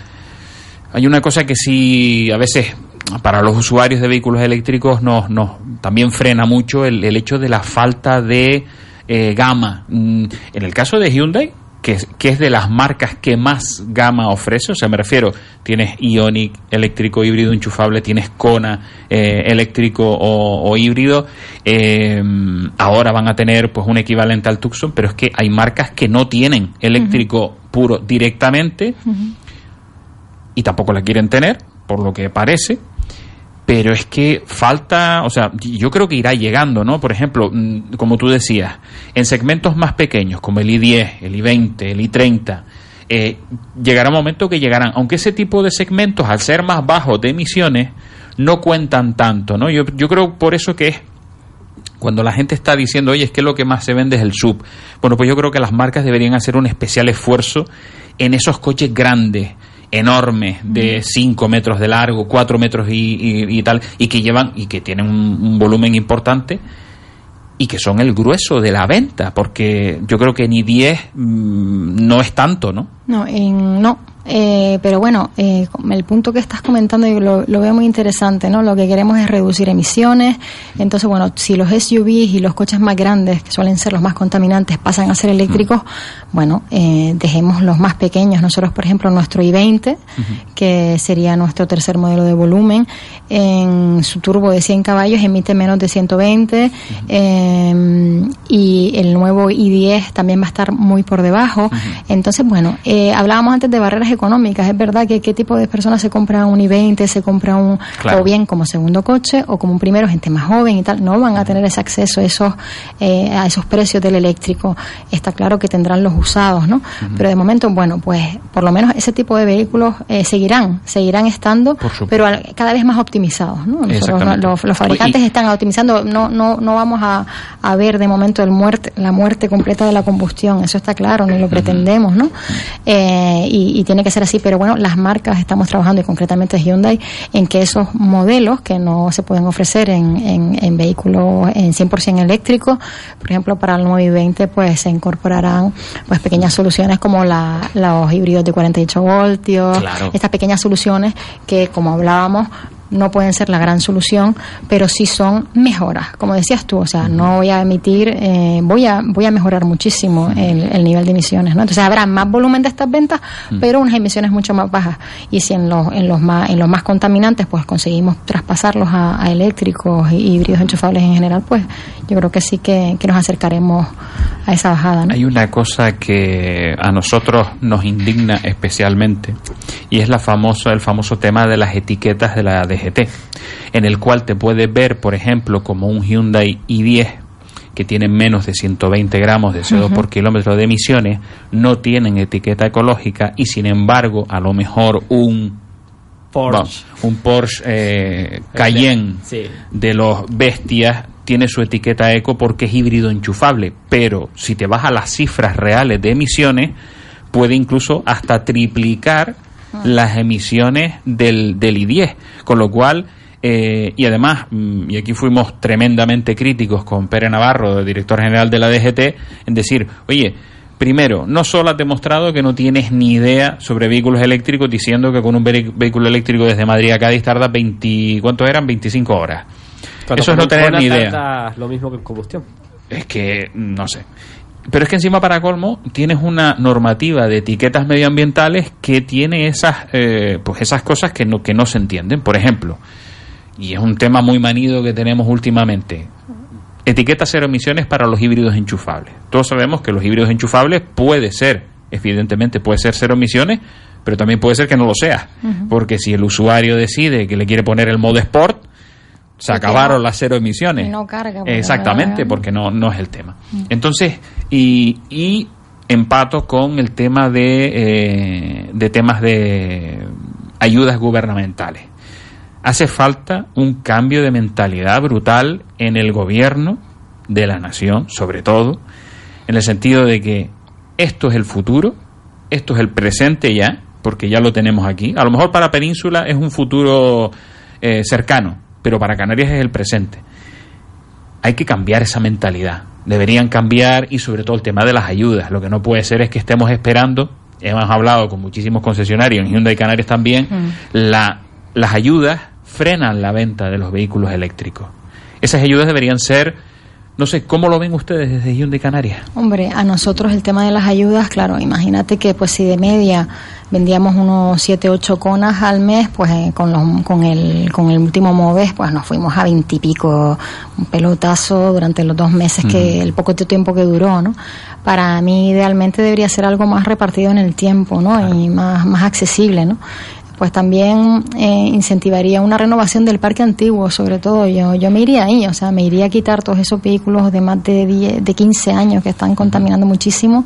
hay una cosa que sí, a veces, para los usuarios de vehículos eléctricos nos, nos también frena mucho el, el hecho de la falta de eh, gama. Mm, En el caso de Hyundai, que, es- que es de las marcas que más gama ofrece, o sea, me refiero, tienes Ionic eléctrico híbrido enchufable, tienes Kona eh, eléctrico o, o híbrido, eh, ahora van a tener pues un equivalente al Tucson, pero es que hay marcas que no tienen eléctrico puro directamente y tampoco la quieren tener, por lo que parece. Pero es que falta, o sea, yo creo que irá llegando, ¿no? Por ejemplo, mm, como tú decías, en segmentos más pequeños, como el i10, el i20, el i30, eh, llegará un momento que llegarán, aunque ese tipo de segmentos, al ser más bajos de emisiones, no cuentan tanto, ¿no? Yo, yo creo por eso que es cuando la gente está diciendo, oye, es que lo que más se vende es el sub. Bueno, pues yo creo que las marcas deberían hacer un especial esfuerzo en esos coches grandes, enormes, de 5 metros de largo, 4 metros y, y- y tal, y que llevan, y que tienen un, un volumen importante, y que son el grueso de la venta, porque yo creo que ni 10 mm, no es tanto, ¿no? No, en- no. Eh, pero bueno, eh, el punto que estás comentando yo lo, lo veo muy interesante, ¿no? Lo que queremos es reducir emisiones. Entonces, bueno, si los SUVs y los coches más grandes, que suelen ser los más contaminantes, pasan a ser eléctricos, bueno, eh, dejemos los más pequeños. Nosotros, por ejemplo, nuestro i20, que sería nuestro tercer modelo de volumen, en su turbo de 100 caballos emite menos de 120 eh, y el nuevo i10 también va a estar muy por debajo. Entonces, bueno, eh, hablábamos antes de barreras económicas. Es verdad que qué tipo de personas se compra un i20, se compra un, Claro. o bien como segundo coche o como un primero, gente más joven y tal, no van a tener ese acceso a esos, eh, a esos precios del eléctrico. Está claro que tendrán los usados, ¿no? Pero de momento, bueno, pues por lo menos ese tipo de vehículos eh, seguirán, seguirán estando, pero al- cada vez más optimizados, ¿no? Nosotros, los, los fabricantes Y- están optimizando, no, no, no vamos a, a ver de momento el muerte, la muerte completa de la combustión, eso está claro, ni lo pretendemos, ¿no? Eh, y, y tiene que ser así, pero bueno, las marcas estamos trabajando, y concretamente Hyundai, en que esos modelos que no se pueden ofrecer en, en, en vehículos en 100% eléctricos, por ejemplo, para el nuevo i20, pues se incorporarán pues pequeñas soluciones como la, los híbridos de 48 voltios, Claro. estas pequeñas soluciones que, como hablábamos, no pueden ser la gran solución, pero sí son mejoras, como decías tú, o sea, no voy a emitir, eh, voy a voy a mejorar muchísimo el, el nivel de emisiones, ¿no? Entonces habrá más volumen de estas ventas, pero unas emisiones mucho más bajas. Y si en los en los más en los más contaminantes, pues conseguimos traspasarlos a, a eléctricos y híbridos enchufables en general, pues yo creo que sí que, que nos acercaremos a esa bajada, ¿no? Hay una cosa que a nosotros nos indigna especialmente y es la famosa, el famoso tema de las etiquetas de la DGT, en el cual te puedes ver, por ejemplo, como un Hyundai i10 que tiene menos de 120 gramos de CO2 Ujú. por kilómetro de emisiones, no tienen etiqueta ecológica y sin embargo a lo mejor un Porsche. un Porsche eh, Cayenne Sí. de los bestias tiene su etiqueta eco porque es híbrido enchufable, pero si te vas a las cifras reales de emisiones, puede incluso hasta triplicar las emisiones del, del I-10, con lo cual, eh, y además, mm, y aquí fuimos tremendamente críticos con Pere Navarro, director general de la DGT, en decir, oye, Primero, no solo has demostrado que no tienes ni idea sobre vehículos eléctricos diciendo que con un vehículo eléctrico desde Madrid a Cádiz tarda 20, ¿cuánto eran? 25 horas. Cuando Eso es no tener ni idea. Lo mismo que en combustión. Es que, no sé. Pero es que encima para colmo tienes una normativa de etiquetas medioambientales que tiene esas, eh, pues esas cosas que no, que no se entienden. Por ejemplo, y es un tema muy manido que tenemos últimamente, etiqueta cero emisiones para los híbridos enchufables. Todos sabemos que los híbridos enchufables puede ser, evidentemente puede ser cero emisiones, pero también puede ser que no lo sea. Porque si el usuario decide que le quiere poner el modo sport, se acabaron las cero emisiones. no carga, porque Exactamente, no- porque no, no es el tema. Mm. Entonces, y, y empato con el tema de, eh, de temas de ayudas gubernamentales. Hace falta un cambio de mentalidad brutal en el gobierno de la nación, sobre todo, en el sentido de que esto es el futuro, esto es el presente ya, porque ya lo tenemos aquí. A lo mejor para Península es un futuro eh, cercano, pero para Canarias es el presente. Hay que cambiar esa mentalidad. Deberían cambiar y sobre todo el tema de las ayudas. Lo que no puede ser es que estemos esperando, hemos hablado con muchísimos concesionarios, en Hyundai Canarias también, la, las ayudas frenan la venta de los vehículos eléctricos. Esas ayudas deberían ser, no sé, ¿cómo lo ven ustedes desde Hyundai Canarias? Hombre, a nosotros el tema de las ayudas, claro, imagínate que pues si de media vendíamos unos 7, 8 conas al mes, pues eh, con, los, con, el, con el último Moves, pues nos fuimos a 20 y pico, un pelotazo durante los dos meses que el poco tiempo que duró, ¿no? Para mí idealmente debería ser algo más repartido en el tiempo, ¿no? Y más, más accesible, ¿no? pues también eh, incentivaría una renovación del parque antiguo, sobre todo yo yo me iría ahí, o sea, me iría a quitar todos esos vehículos de más de 10, de 15 años que están contaminando muchísimo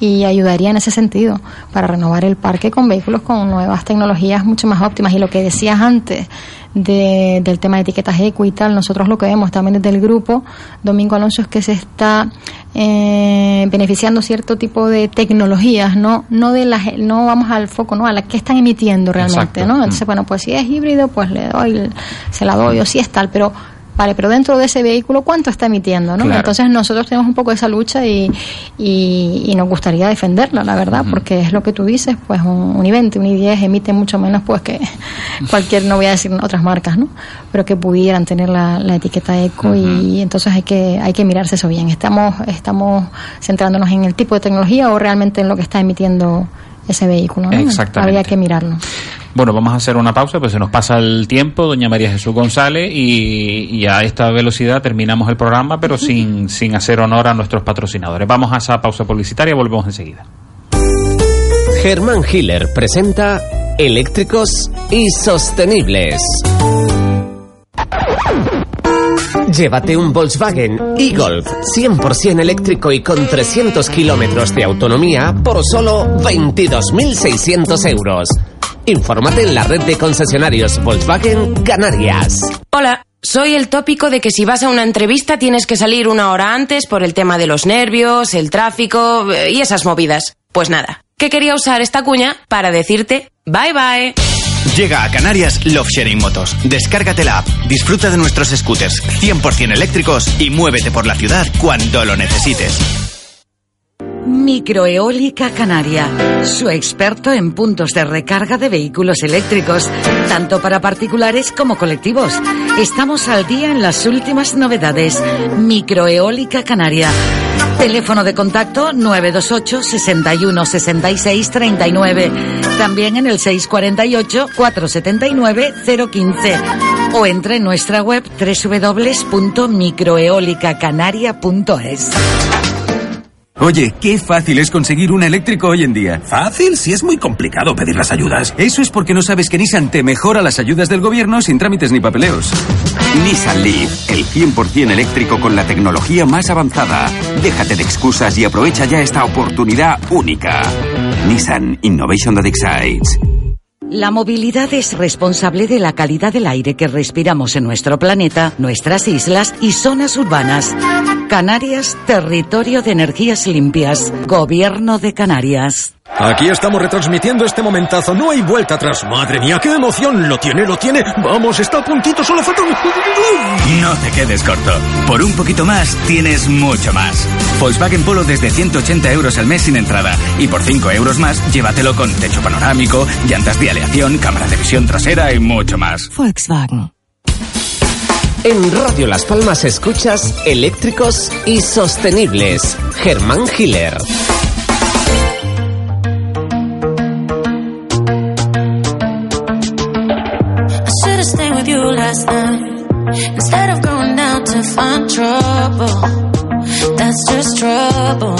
y ayudaría en ese sentido para renovar el parque con vehículos con nuevas tecnologías mucho más óptimas y lo que decías antes de- del tema de etiquetas eco y tal, nosotros lo que vemos también desde el grupo Domingo Alonso es que se está eh, beneficiando cierto tipo de tecnologías, no no de las no vamos al foco, no a las que están emitiendo realmente, Exacto. ¿no? Mm. Entonces, bueno, pues si es híbrido, pues le doy, se la doy o si es tal, pero Vale, pero dentro de ese vehículo, ¿cuánto está emitiendo? ¿no? Claro. Entonces nosotros tenemos un poco esa lucha y, y, y nos gustaría defenderla, la verdad, porque es lo que tú dices, pues un, un i20, un i10 emite mucho menos pues que cualquier, no voy a decir otras marcas, ¿no? Pero que pudieran tener la, la etiqueta eco y entonces hay que, hay que mirarse eso bien. Estamos, estamos centrándonos en el tipo de tecnología o realmente en lo que está emitiendo ese vehículo, ¿no? Exactamente. Habría que mirarlo. Bueno, vamos a hacer una pausa, pues se nos pasa el tiempo, doña María Jesús González, y, y a esta velocidad terminamos el programa, pero sin, sin hacer honor a nuestros patrocinadores. Vamos a esa pausa publicitaria, volvemos enseguida. Germán Hiller presenta Eléctricos y Sostenibles. Llévate un Volkswagen e-Golf 100% eléctrico y con 300 kilómetros de autonomía por solo 22.600 euros. Infórmate en la red de concesionarios Volkswagen Canarias. Hola, soy el tópico de que si vas a una entrevista tienes que salir una hora antes por el tema de los nervios, el tráfico eh, y esas movidas. Pues nada, que quería usar esta cuña para decirte bye bye. Llega a Canarias Love Sharing Motos. Descárgate la app, disfruta de nuestros scooters 100% eléctricos y muévete por la ciudad cuando lo necesites. Microeólica Canaria, su experto en puntos de recarga de vehículos eléctricos, tanto para particulares como colectivos. Estamos al día en las últimas novedades. Microeólica Canaria. Teléfono de contacto 928 61 66 39. También en el 648 479 015. O entra en nuestra web www.microeólicacanaria.es. Oye, qué fácil es conseguir un eléctrico hoy en día. Fácil, si es muy complicado pedir las ayudas. Eso es porque no sabes que Nissan te mejora las ayudas del gobierno sin trámites ni papeleos. Nissan Leaf, el 100% eléctrico con la tecnología más avanzada. Déjate de excusas y aprovecha ya esta oportunidad única. Nissan Innovation that excites. La movilidad es responsable de la calidad del aire que respiramos en nuestro planeta, nuestras islas y zonas urbanas. Canarias, territorio de energías limpias. Gobierno de Canarias. Aquí estamos retransmitiendo este momentazo. No hay vuelta atrás. Madre mía, qué emoción. Lo tiene, lo tiene. Vamos, está a puntito. Solo falta un... No te quedes corto. Por un poquito más tienes mucho más. Volkswagen Polo desde 180 euros al mes sin entrada. Y por 5 euros más, llévatelo con techo panorámico, llantas de aleación, cámara de visión trasera y mucho más. Volkswagen. En Radio Las Palmas escuchas Eléctricos y Sostenibles. Germán instead of going to find trouble. That's just trouble.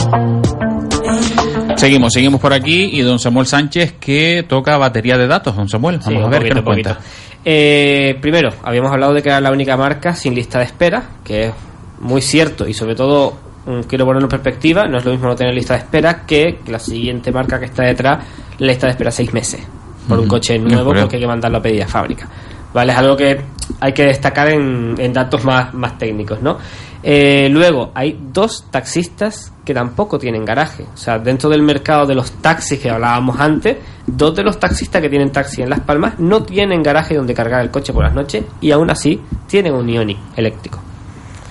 Seguimos, seguimos por aquí y don Samuel Sánchez que toca batería de datos. Don Samuel, vamos Sí, a ver poquito, qué nos poquito. cuenta. Eh, primero, habíamos hablado de que era la única marca sin lista de espera, que es muy cierto y sobre todo mm, quiero ponerlo en perspectiva, no es lo mismo no tener lista de espera que la siguiente marca que está detrás, la lista de espera seis meses por un coche nuevo porque hay que mandarlo a pedir a fábrica. ¿Vale? Es algo que hay que destacar en, en datos más, más técnicos, ¿no? Eh, luego, hay dos taxistas que tampoco tienen garaje. O sea, dentro del mercado de los taxis que hablábamos antes, dos de los taxistas que tienen taxi en Las Palmas no tienen garaje donde cargar el coche por las noches y aún así tienen un Ioniq eléctrico.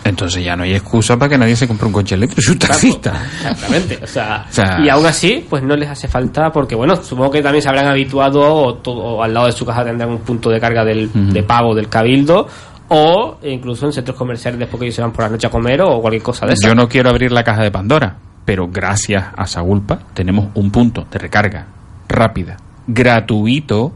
Entonces ya no hay excusa para que nadie se compre un coche eléctrico. Es un taxista. Exactamente. O sea, O sea- y aún así, pues no les hace falta, porque bueno, supongo que también se habrán habituado o, todo- o al lado de su casa tendrán un punto de carga del, de pago del cabildo o incluso en centros comerciales después que ellos se van por la noche a comer o cualquier cosa de eso. Yo no quiero abrir la caja de Pandora, pero gracias a Sagulpa tenemos un punto de recarga rápida, gratuito.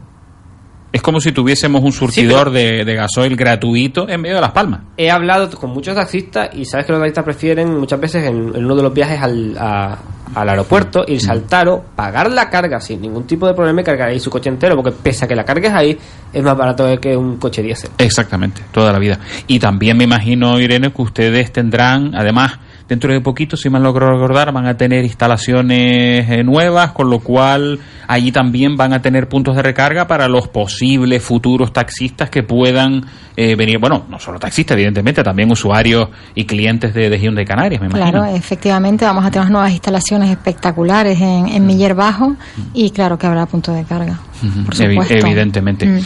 Es como si tuviésemos un surtidor de, de gasoil gratuito en medio de Las Palmas. He hablado con muchos taxistas y sabes que los taxistas prefieren muchas veces en, en uno de los viajes al, a- al aeropuerto irse al Taro, pagar la carga sin ningún tipo de problema y cargar ahí su coche entero, porque pese a que la cargues ahí, es más barato que un coche diésel. Exactamente, toda la vida. Y también me imagino, Irene, que ustedes tendrán, además dentro de poquito, si mal logro recordar, van a tener instalaciones eh, nuevas, con lo cual allí también van a tener puntos de recarga para los posibles futuros taxistas que puedan eh, venir, bueno, no solo taxistas, evidentemente, también usuarios y clientes de, de Hyundai Canarias, me imagino. Claro, efectivamente, vamos a tener unas nuevas instalaciones espectaculares en, en Miller Bajo y claro que habrá punto de carga. Por evidentemente. Mm.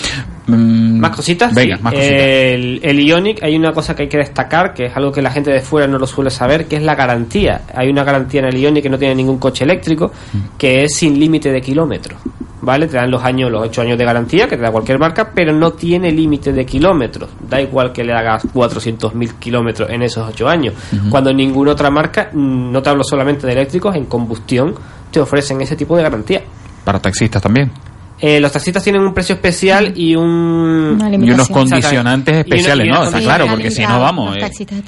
Mm, Más cositas. Venga, Sí, más cositas. El, el Ionic, hay una cosa que hay que destacar, que es algo que la gente de fuera no lo suele saber, que es la garantía. Hay una garantía en el Ionic que no tiene ningún coche eléctrico, que es sin límite de kilómetros. ¿Vale? Te dan los años, los 8 años de garantía, que te da cualquier marca, pero no tiene límite de kilómetros. Da igual que le hagas 400.000 kilómetros en esos 8 años. Cuando ninguna otra marca, mm, no te hablo solamente de eléctricos, en combustión, te ofrecen ese tipo de garantía. Para taxistas también. Eh, los taxistas tienen un precio especial y un Y unos condicionantes especiales, Y una- y ¿no? Está claro, porque si no, vamos, eh,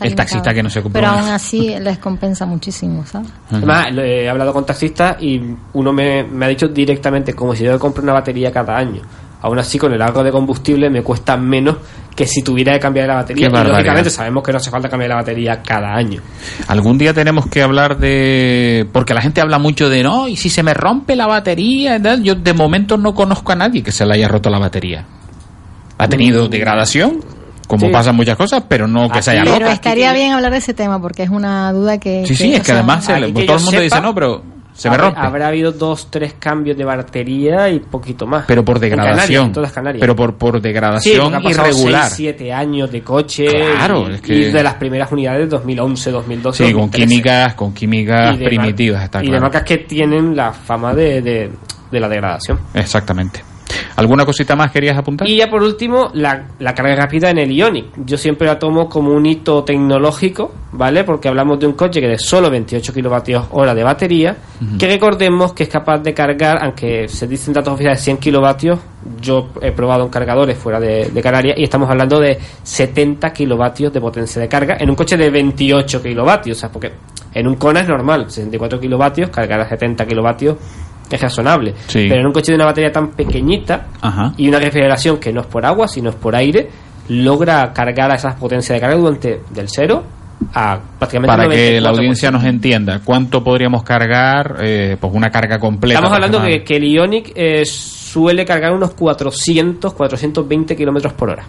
el taxista que no se compra Pero aún así les compensa muchísimo, ¿sabes? Además, lo- he hablado con taxistas y uno me, me ha dicho directamente como si yo comprar una batería cada año. Aún así, con el ahorro de combustible me cuesta menos que si tuviera que cambiar la batería. Y lógicamente sabemos que no hace falta cambiar la batería cada año. Algún día tenemos que hablar de... Porque la gente habla mucho de, no, y si se me rompe la batería, yo de momento no conozco a nadie que se le haya roto la batería. Ha tenido degradación, como Sí. pasan muchas cosas, pero no que se haya Pero roto. estaría bien hablar de ese tema porque es una duda que... Sí, sí, es que además que todo el mundo dice, no, pero se me habrá- rompe. Habrá habido dos, tres cambios de batería y poquito más. Pero por En Canarias, degradación. en todas Canarias. Pero por, por Sí, degradación ha pasado irregular. 6, 7 años de coche. Claro, y, es que- y de las primeras unidades de 2011, 2012. Sí, con 2013. químicas, con químicas Y de primitivas, está Y de claro. marcas que tienen la fama de, de, de la degradación. Exactamente. ¿Alguna cosita más querías apuntar? Y ya por último, la, la carga rápida en el Ionic. Yo siempre la tomo como un hito tecnológico, ¿vale? Porque hablamos de un coche que de solo 28 kilovatios hora de batería, que recordemos que es capaz de cargar, aunque se dicen datos oficiales 100 kilovatios, yo he probado en cargadores fuera de, de Canarias y estamos hablando de 70 kilovatios de potencia de carga en un coche de 28 kilovatios, o sea, porque en un Kona es normal, 64 kilovatios, cargar a 70 kilovatios es razonable, Sí. pero en un coche de una batería tan pequeñita Ajá. y una refrigeración que no es por agua, sino es por aire, logra cargar a esas potencias de carga durante del cero a prácticamente Para que la 94%. audiencia nos entienda, ¿cuánto podríamos cargar? Eh, pues una carga completa. Estamos hablando que, que el Ionic eh, suele cargar unos 400, 420 kilómetros por hora.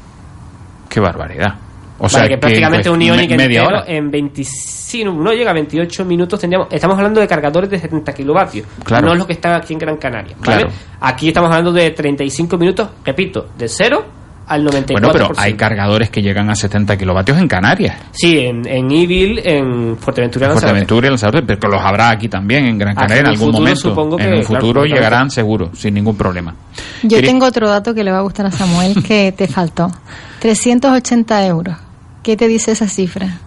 Qué barbaridad. O Vale, sea, que, prácticamente pues, un Ionic me- media entero hora. en 20, sí, no, no llega a 28 minutos tendríamos, estamos hablando de cargadores de 70 kilovatios Claro. no es lo que está aquí en Gran Canaria ¿vale? Claro. aquí estamos hablando de 35 minutos repito de 0 al 94% Bueno, pero hay cargadores que llegan a 70 kilovatios en Canarias. sí en, en Evil en Fuerteventura En. Fuerteventura y Lanzarote, pero los habrá aquí también en Gran Canaria en en algún futuro momento. supongo en que, claro, futuro llegarán seguro, sin ningún problema. Yo tengo otro dato que le va a gustar a Samuel que te faltó. 380 euros. ¿Qué te dice esa cifra?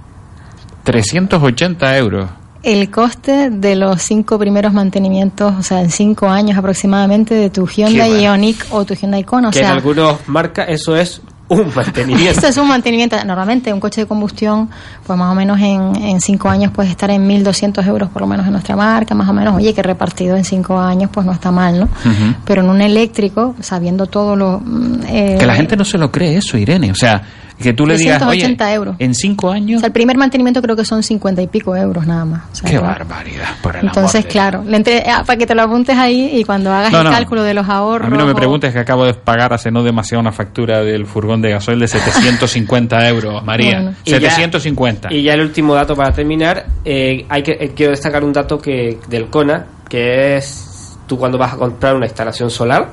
380 euros. El coste de los cinco primeros mantenimientos, o sea, en cinco años aproximadamente, de tu Hyundai Qué Ioniq o tu Hyundai Kona. O que en sea, algunas marcas eso es un mantenimiento Esto es un mantenimiento. Normalmente un coche de combustión, pues más o menos en, en cinco años puede estar en 1.200 euros por lo menos en nuestra marca, más o menos, oye, que repartido en cinco años, pues no está mal, ¿no? Ujú. Pero en un eléctrico, sabiendo todo lo... mm, eh, Que la gente no se lo cree eso, Irene. O sea, que tú le digas, oye, 380 euros. en cinco años... O sea, el primer mantenimiento creo que son 50 y pico euros nada más. O sea, Qué barbaridad, por el Entonces, amor claro, le entre- ah, para que te lo apuntes ahí y cuando hagas No, el no. cálculo de los ahorros... A mí no me preguntes que acabo de pagar hace no demasiado una factura del furgón de gasoil de 750 euros, María. Bueno. Y ya- 750. Y ya el último dato para terminar, eh, hay que eh, quiero destacar un dato que del Kona, que es tú cuando vas a comprar una instalación solar.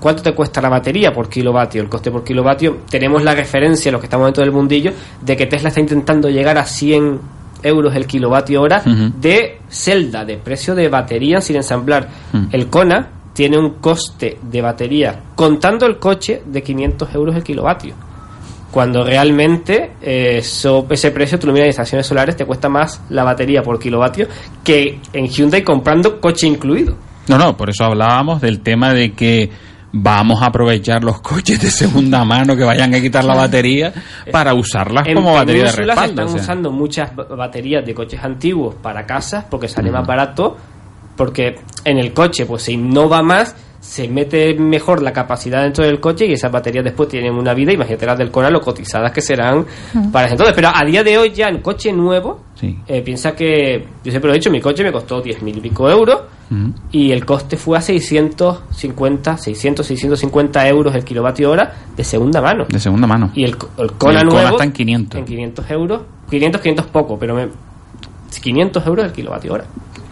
¿cuánto te cuesta la batería por kilovatio? El coste por kilovatio, tenemos la referencia, los que estamos dentro del mundillo, de que Tesla está intentando llegar a 100 euros el kilovatio hora de celda, de precio de batería sin ensamblar. El Kona tiene un coste de batería, contando el coche, de 500 euros el kilovatio cuando realmente eh, ese precio tú lo miras en estaciones solares te cuesta más la batería por kilovatio que en Hyundai comprando coche incluido No, no, por eso hablábamos del tema de que vamos a aprovechar los coches de segunda mano que vayan a quitar la batería para usarlas en como batería de Península se respaldo. están o sea. usando muchas ba- baterías de coches antiguos para casas porque sale más barato porque en el coche pues se innova más se mete mejor la capacidad dentro del coche y esas baterías después tienen una vida, imagínate las del Kona, lo cotizadas que serán para ese entonces. Pero a día de hoy ya el coche nuevo, eh, piensa que, yo siempre lo he dicho, mi coche me costó 10.000 y pico euros y el coste fue a 650, 600, 650 euros el kilovatio hora de segunda mano. De segunda mano. Y el, el Kona nuevo está en 500. en 500 euros, 500, 500 poco, pero me, 500 euros el kilovatio hora.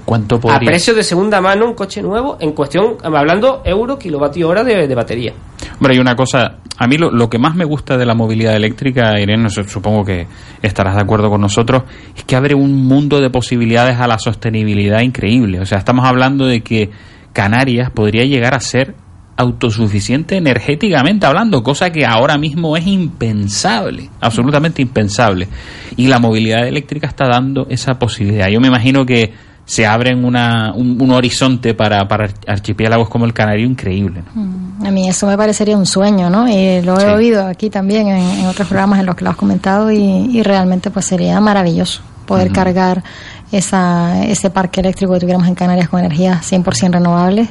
¿Cuánto A precio de segunda mano un coche nuevo en cuestión, hablando euro kilovatio hora de, de batería. Hombre, hay una cosa, a mí lo, lo que más me gusta de la movilidad eléctrica, Irene, su- supongo que estarás de acuerdo con nosotros, es que abre un mundo de posibilidades a la sostenibilidad increíble. O sea, estamos hablando de que Canarias podría llegar a ser autosuficiente energéticamente hablando, cosa que ahora mismo es impensable, absolutamente impensable. Y la movilidad eléctrica está dando esa posibilidad. Yo me imagino que se abren una, un, un horizonte para, para archipiélagos como el Canario increíble. ¿no? Mm, A mí eso me parecería un sueño, ¿no? Y lo he oído aquí también en, en otros programas en los que lo has comentado y, y realmente pues sería maravilloso poder cargar esa, ese parque eléctrico que tuviéramos en Canarias con energías 100% renovables.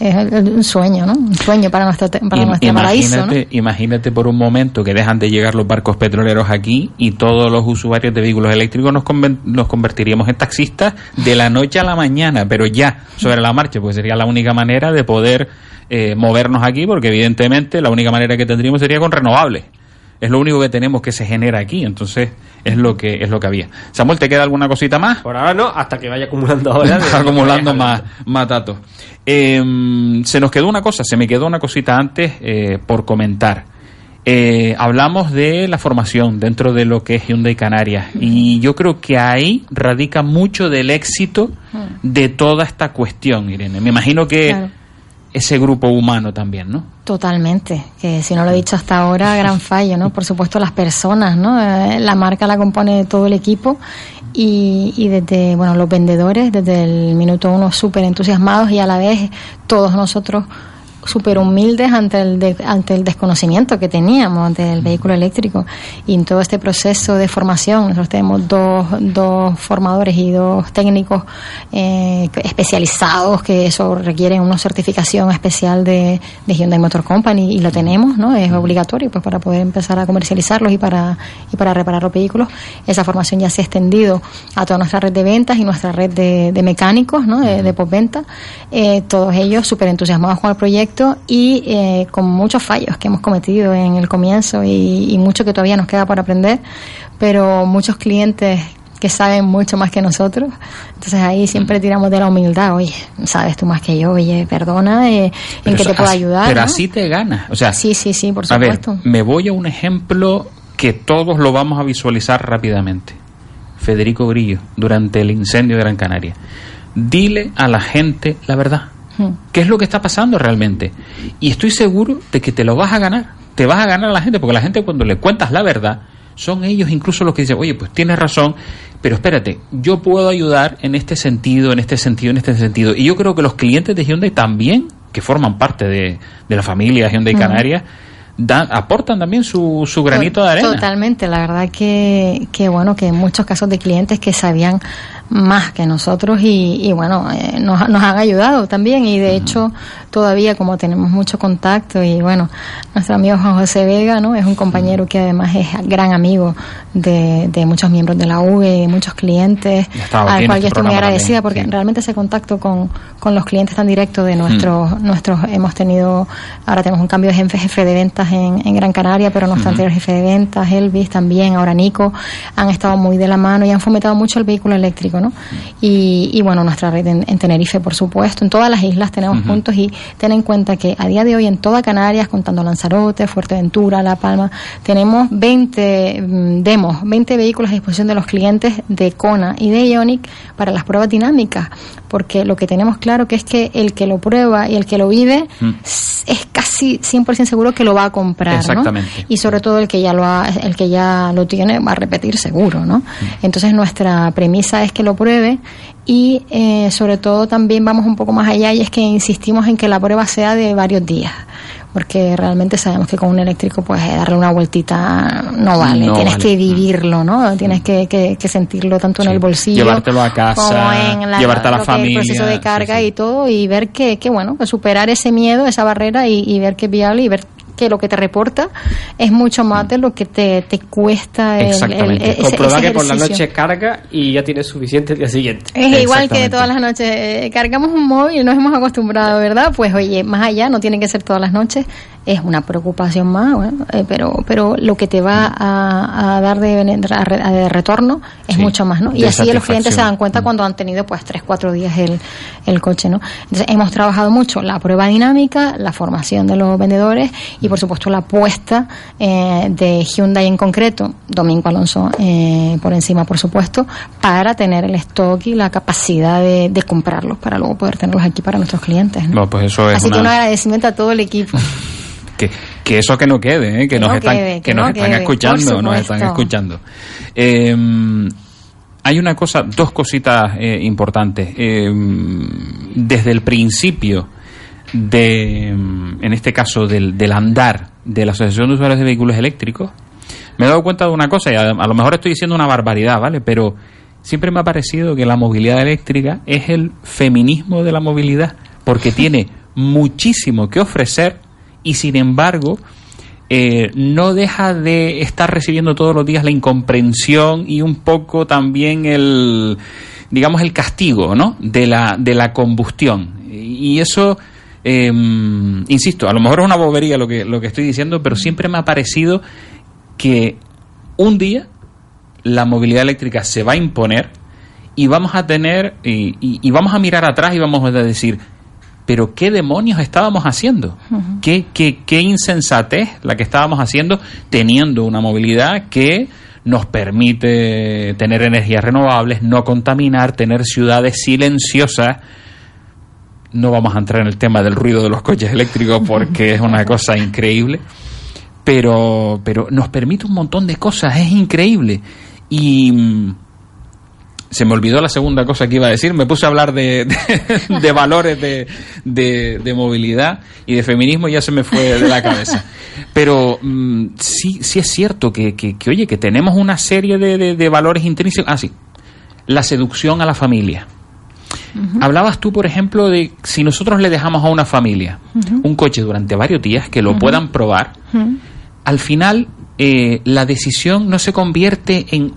Es un sueño, ¿no? Un sueño para nuestro, para nuestro paraíso, ¿no? imagínate, imagínate por un momento que dejan de llegar los barcos petroleros aquí y todos los usuarios de vehículos eléctricos nos, conven- nos convertiríamos en taxistas de la noche a la mañana, pero ya sobre la marcha, pues sería la única manera de poder eh, movernos aquí, porque evidentemente la única manera que tendríamos sería con renovables. Es lo único que tenemos que se genera aquí, entonces es lo que es lo que había. Samuel, ¿te queda alguna cosita más? Por ahora no, hasta que vaya acumulando ahora. acumulando más, más datos. Eh, se nos quedó una cosa, se me quedó una cosita antes eh, por comentar. Eh, hablamos de la formación dentro de lo que es Hyundai Canarias y yo creo que ahí radica mucho del éxito de toda esta cuestión, Irene. Me imagino que Claro. Ese grupo humano también, ¿no? Totalmente, que si no lo he dicho hasta ahora, gran fallo, ¿no? Por supuesto las personas, ¿no? Eh, la marca la compone todo el equipo y, y desde, bueno, los vendedores, desde el minuto uno súper entusiasmados y a la vez todos nosotros súper humildes ante el, de- ante el desconocimiento que teníamos del vehículo eléctrico y en todo este proceso de formación nosotros tenemos dos, dos formadores y dos técnicos eh, especializados que eso requiere una certificación especial de, de Hyundai Motor Company y lo tenemos, ¿no? Es obligatorio pues para poder empezar a comercializarlos y para y para reparar los vehículos. Esa formación ya se ha extendido a toda nuestra red de ventas y nuestra red de, de mecánicos, ¿no? De, de postventa. Eh, todos ellos súper entusiasmados con el proyecto y eh, con muchos fallos que hemos cometido en el comienzo y, y mucho que todavía nos queda por aprender, pero muchos clientes que saben mucho más que nosotros. Entonces ahí siempre tiramos de la humildad, oye, sabes tú más que yo, oye, perdona, eh, en eso te puedo ayudar. Pero ¿no? así te ganas. O sea, Sí, sí, sí, por A ver, supuesto. me voy a un ejemplo que todos lo vamos a visualizar rápidamente. Federico Grillo, durante el incendio de Gran Canaria. Dile a la gente la verdad. Hmm. ¿Qué es lo que está pasando realmente? Y estoy seguro de que te lo vas a ganar. Te vas a ganar a la gente, porque la gente cuando le cuentas la verdad, son ellos incluso los que dicen, oye, pues tienes razón, pero espérate, yo puedo ayudar en este sentido, en este sentido, en este sentido. Y yo creo que los clientes de Hyundai también, que forman parte de, de la familia Hyundai. Canarias, dan, aportan también su, su granito de arena. Totalmente, la verdad que, que bueno, que en muchos casos de clientes que sabían más que nosotros y, y bueno, eh, nos, nos han ayudado también y de hecho todavía como tenemos mucho contacto y bueno, nuestro amigo Juan José Vega, ¿no? Es un compañero que además es gran amigo de, de muchos miembros de la UVE, de muchos clientes, estaba al cual este yo estoy muy agradecida también, porque sí. realmente ese contacto con, con los clientes tan directo de nuestros, nuestros, hemos tenido, ahora tenemos un cambio de jefe, jefe de ventas en, en Gran Canaria, pero nuestro anterior jefe de ventas, Elvis también, ahora Nico, han estado muy de la mano y han fomentado mucho el vehículo eléctrico, ¿no? Y, y bueno, nuestra red en, en Tenerife, por supuesto, en todas las islas tenemos Ujú. puntos y ten en cuenta que a día de hoy en toda Canarias, contando Lanzarote, Fuerteventura, La Palma, tenemos 20 mm, demos, 20 vehículos a disposición de los clientes de Kona y de Ionic para las pruebas dinámicas, porque lo que tenemos claro que es que el que lo prueba y el que lo vive s- es casi 100% seguro que lo va a comprar, ¿no? Exactamente. Y sobre todo el que ya lo ha, el que ya lo tiene va a repetir seguro, ¿no? Entonces nuestra premisa es que lo pruebe y eh, sobre todo también vamos un poco más allá y es que insistimos en que la prueba sea de varios días porque realmente sabemos que con un eléctrico pues darle una vueltita no vale, No tienes vale. que vivirlo, ¿no? Tienes que, que- que sentirlo tanto en el bolsillo Llevártelo a casa, como en la, llevarte a la lo familia. el proceso de carga y todo y ver que, que bueno, superar ese miedo, esa barrera y, y ver que es viable y ver que lo que te reporta es mucho más de lo que te, te cuesta el, el- ese- Comprueba ese que por la noche carga y ya tienes suficiente el día siguiente. Es igual que todas las noches. Eh, cargamos un móvil, nos hemos acostumbrado, ¿verdad? Pues oye, más allá, no tiene que ser todas las noches, es una preocupación más, bueno, eh, pero pero lo que te va a, a dar de, a de retorno es Sí, mucho más, ¿no? Y así los clientes se dan cuenta cuando han tenido pues tres, cuatro días el, el coche, ¿no? Entonces hemos trabajado mucho la prueba dinámica, la formación de los vendedores y por supuesto la apuesta eh, de Hyundai en concreto, Domingo Alonso eh, por encima, por supuesto, para tener el stock y la capacidad de, de comprarlos para luego poder tenerlos aquí para nuestros clientes. ¿no? No, pues eso es Así que un agradecimiento a todo el equipo. que, que eso que no quede, ¿eh? que, Que nos no están, quede, que que nos no están quede, escuchando, nos están escuchando. Eh, hay una cosa, dos cositas eh, importantes. Eh, desde el principio de, mm, en este caso, del, del andar de la Asociación de Usuarios de Vehículos Eléctricos, me he dado cuenta de una cosa, y a, a lo mejor estoy diciendo una barbaridad, ¿vale? Pero siempre me ha parecido que la movilidad eléctrica es el feminismo de la movilidad, porque tiene muchísimo que ofrecer y sin embargo eh, no deja de estar recibiendo todos los días la incomprensión y un poco también el digamos el castigo ¿no? de la de la combustión y eso eh, insisto a lo mejor es una bobería lo que lo que estoy diciendo pero siempre me ha parecido que un día la movilidad eléctrica se va a imponer y vamos a tener y vamos a mirar atrás y vamos a decir pero qué demonios estábamos haciendo qué, qué, qué insensatez la que estábamos haciendo teniendo una movilidad que nos permite tener energías renovables, no contaminar, tener ciudades silenciosas. No vamos a entrar en el tema del ruido de los coches eléctricos porque es una cosa increíble, pero, pero nos permite un montón de cosas, es increíble. Y mm, se me olvidó la segunda cosa que iba a decir, me puse a hablar de, de- de valores de, de- de movilidad y de feminismo y ya se me fue de la cabeza. Pero mm, sí, sí es cierto que, que- que, oye, que tenemos una serie de, valores intrínsecos. Ah, sí, la seducción a la familia. Hablabas tú, por ejemplo, de si nosotros le dejamos a una familia un coche durante varios días que lo puedan probar, al final eh, la decisión no se convierte en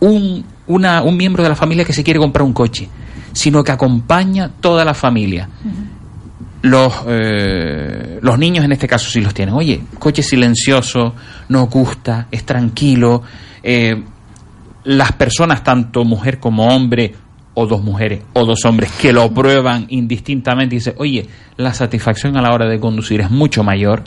un, una- un miembro de la familia que se quiere comprar un coche, sino que acompaña toda la familia. Los, eh, los niños en este caso sí los tienen. Oye, coche silencioso, no gusta, es tranquilo. eh, las personas, tanto mujer como hombre, o dos mujeres, o dos hombres, que lo prueban indistintamente dicen, oye, la satisfacción a la hora de conducir es mucho mayor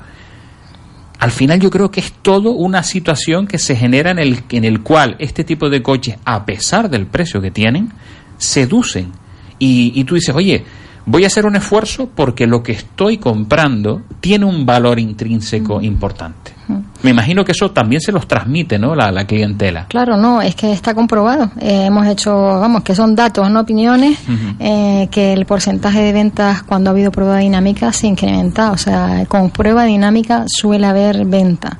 al final yo creo que es todo una situación que se genera en el, en el cual este tipo de coches, a pesar del precio que tienen, seducen. Y, y tú dices, oye, voy a hacer un esfuerzo porque lo que estoy comprando tiene un valor intrínseco importante. Me imagino que eso también se los transmite, ¿no? La, la clientela. Claro, no, es que está comprobado. Eh, hemos hecho, vamos, que son datos, no opiniones, eh, que el porcentaje de ventas cuando ha habido prueba dinámica se incrementa. O sea, con prueba dinámica suele haber venta.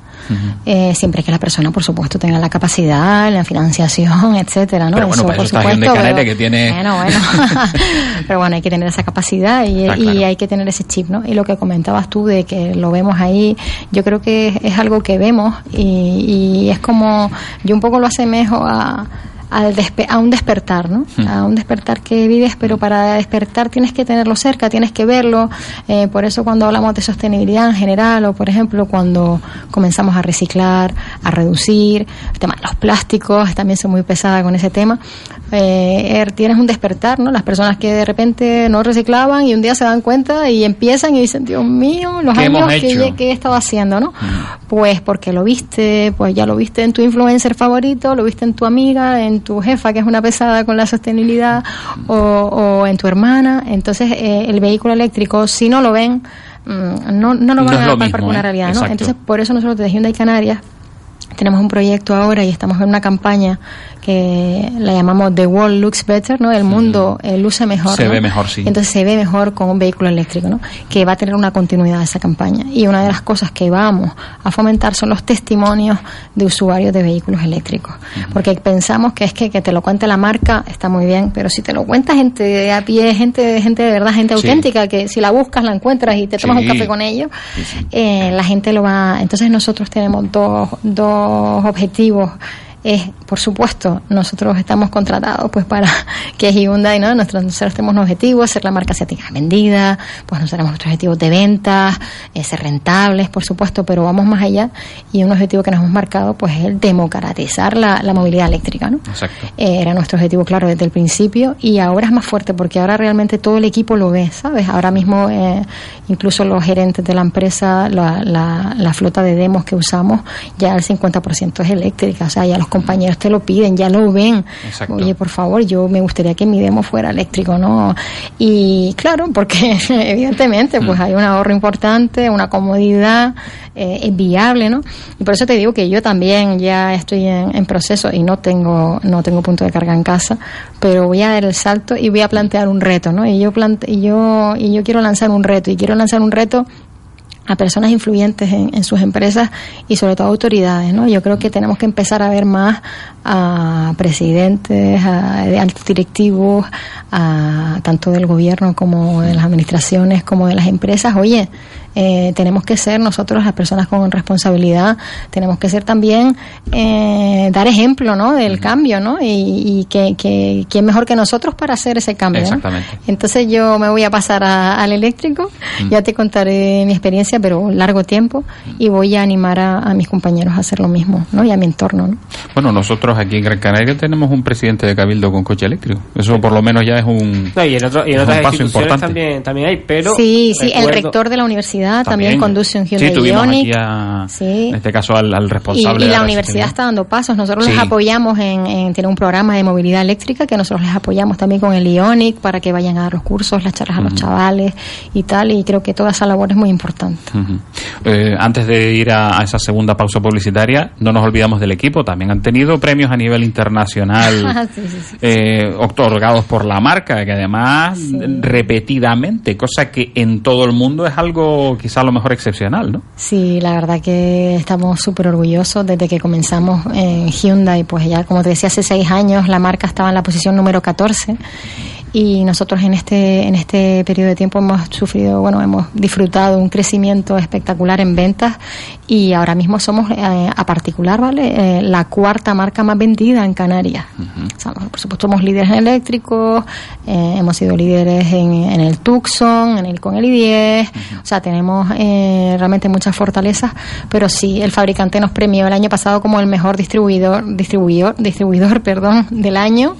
Eh, siempre que la persona, por supuesto, tenga la capacidad, la financiación, etcétera, ¿no? Pero bueno, para por eso Hyundai supuesto, Canarias, pero- que tiene- Bueno, bueno. pero bueno, hay que tener esa capacidad y, hay que tener ese chip, ¿no? Y lo que comentabas tú de que lo vemos ahí, yo creo que es, es algo que vemos y, y es como, yo un poco lo asemejo a, al despe- a un despertar, ¿no? Hmm. A un despertar que vives, pero para despertar tienes que tenerlo cerca, tienes que verlo. Eh, por eso cuando hablamos de sostenibilidad en general, o por ejemplo cuando comenzamos a reciclar, a reducir, el tema de los plásticos, también soy muy pesada con ese tema. Eh, er- tienes un despertar, ¿no? Las personas que de repente no reciclaban y un día se dan cuenta y empiezan y dicen, Dios mío, los ¿Qué hemos años que, que he estado haciendo, ¿no? Pues porque lo viste, pues ya lo viste en tu influencer favorito, lo viste en tu amiga, en tu jefa que es una pesada con la sostenibilidad o, o en tu hermana. Entonces eh, el vehículo eléctrico, si no lo ven, mm, no, no lo van a mismo, como una ¿eh? realidad, ¿no? Entonces por eso nosotros desde Hyundai Canarias tenemos un proyecto ahora y estamos en una campaña que la llamamos The World Looks Better, ¿no? El mundo eh, luce mejor. Se ¿no? ve mejor, sí. Entonces se ve mejor con un vehículo eléctrico, ¿no? Que va a tener una continuidad esa campaña. Y una de las cosas que vamos a fomentar son los testimonios de usuarios de vehículos eléctricos. Porque pensamos que es que, que te lo cuente la marca está muy bien, pero si te lo cuenta gente de a pie, gente, gente de verdad, gente Sí. auténtica, que si la buscas, la encuentras y te tomas Sí. un café con ellos, eh, la gente lo va. Entonces nosotros tenemos dos, dos objetivos. Es, por supuesto, nosotros estamos contratados pues para que Hyundai, ¿no? Nosotros, nosotros tenemos un objetivo, ser la marca asiática vendida, pues nosotros tenemos nuestros objetivos de ventas, eh, ser rentables, por supuesto, pero vamos más allá y un objetivo que nos hemos marcado pues es el democratizar la, la movilidad eléctrica, ¿no? Exacto. Eh, era nuestro objetivo claro desde el principio y ahora es más fuerte porque ahora realmente todo el equipo lo ve, ¿sabes? Ahora mismo eh, incluso los gerentes de la empresa, la, la, la flota de demos que usamos, ya el 50% es eléctrica, o sea, ya los compañeros te lo piden, ya lo ven. Exacto. Oye, por favor, yo me gustaría que mi demo fuera eléctrico, ¿no? Y claro, porque evidentemente pues hay un ahorro importante, una comodidad, eh, es viable, ¿no? Y por eso te digo que yo también ya estoy en, en proceso y no tengo no tengo punto de carga en casa, pero voy a dar el salto y voy a plantear un reto, ¿no? Y yo plante, y yo y yo quiero lanzar un reto y quiero lanzar un reto a personas influyentes en, en sus empresas y sobre todo autoridades, ¿no? Yo creo que tenemos que empezar a ver más a presidentes, a de altos directivos, a tanto del gobierno como de las administraciones, como de las empresas. Oye, eh, tenemos que ser nosotros las personas con responsabilidad, tenemos que ser también eh, dar ejemplo, ¿no? Del cambio, ¿no? Y, y que, que quién mejor que nosotros para hacer ese cambio. Entonces yo me voy a pasar a- al eléctrico, ya te contaré mi experiencia, pero largo tiempo, y voy a animar a, a mis compañeros a hacer lo mismo, ¿no? Y a mi entorno, ¿no? Bueno, nosotros aquí en Gran Canaria tenemos un presidente de Cabildo con coche eléctrico. Eso por lo menos ya es un, No, y en, otro- y en es otras un paso importante. también, también hay, pero... sí, sí, el rector de la universidad también, conduce un Hyundai Sí, tuvimos Ioniq. aquí a, Sí. en este caso al, responsable y la la universidad está dando pasos. Nosotros les apoyamos en, en tiene un programa de movilidad eléctrica que nosotros les apoyamos también con el Ionic para que vayan a dar los cursos, las charlas a los chavales y tal. Y creo que toda esa labor es muy importante. Eh, antes de ir a, a esa segunda pausa publicitaria, no nos olvidamos del equipo. También han tenido premios a nivel internacional eh, otorgados por la marca, que además repetidamente, cosa que en todo el mundo es algo quizá a lo mejor excepcional, ¿no? Sí, la verdad que estamos súper orgullosos desde que comenzamos en Hyundai, pues ya como te decía hace seis años la marca estaba en la posición número 14 y nosotros en este en este periodo de tiempo hemos sufrido, bueno, hemos disfrutado un crecimiento espectacular en ventas y ahora mismo somos eh, a particular, ¿vale? Eh, la cuarta marca más vendida en Canarias. O sea, por supuesto somos líderes en eléctricos, eh, hemos sido líderes en, en el Tucson, en el con el i10, o sea, tenemos eh, realmente muchas fortalezas, pero sí, el fabricante nos premió el año pasado como el mejor distribuidor, distribuidor, distribuidor, perdón, del año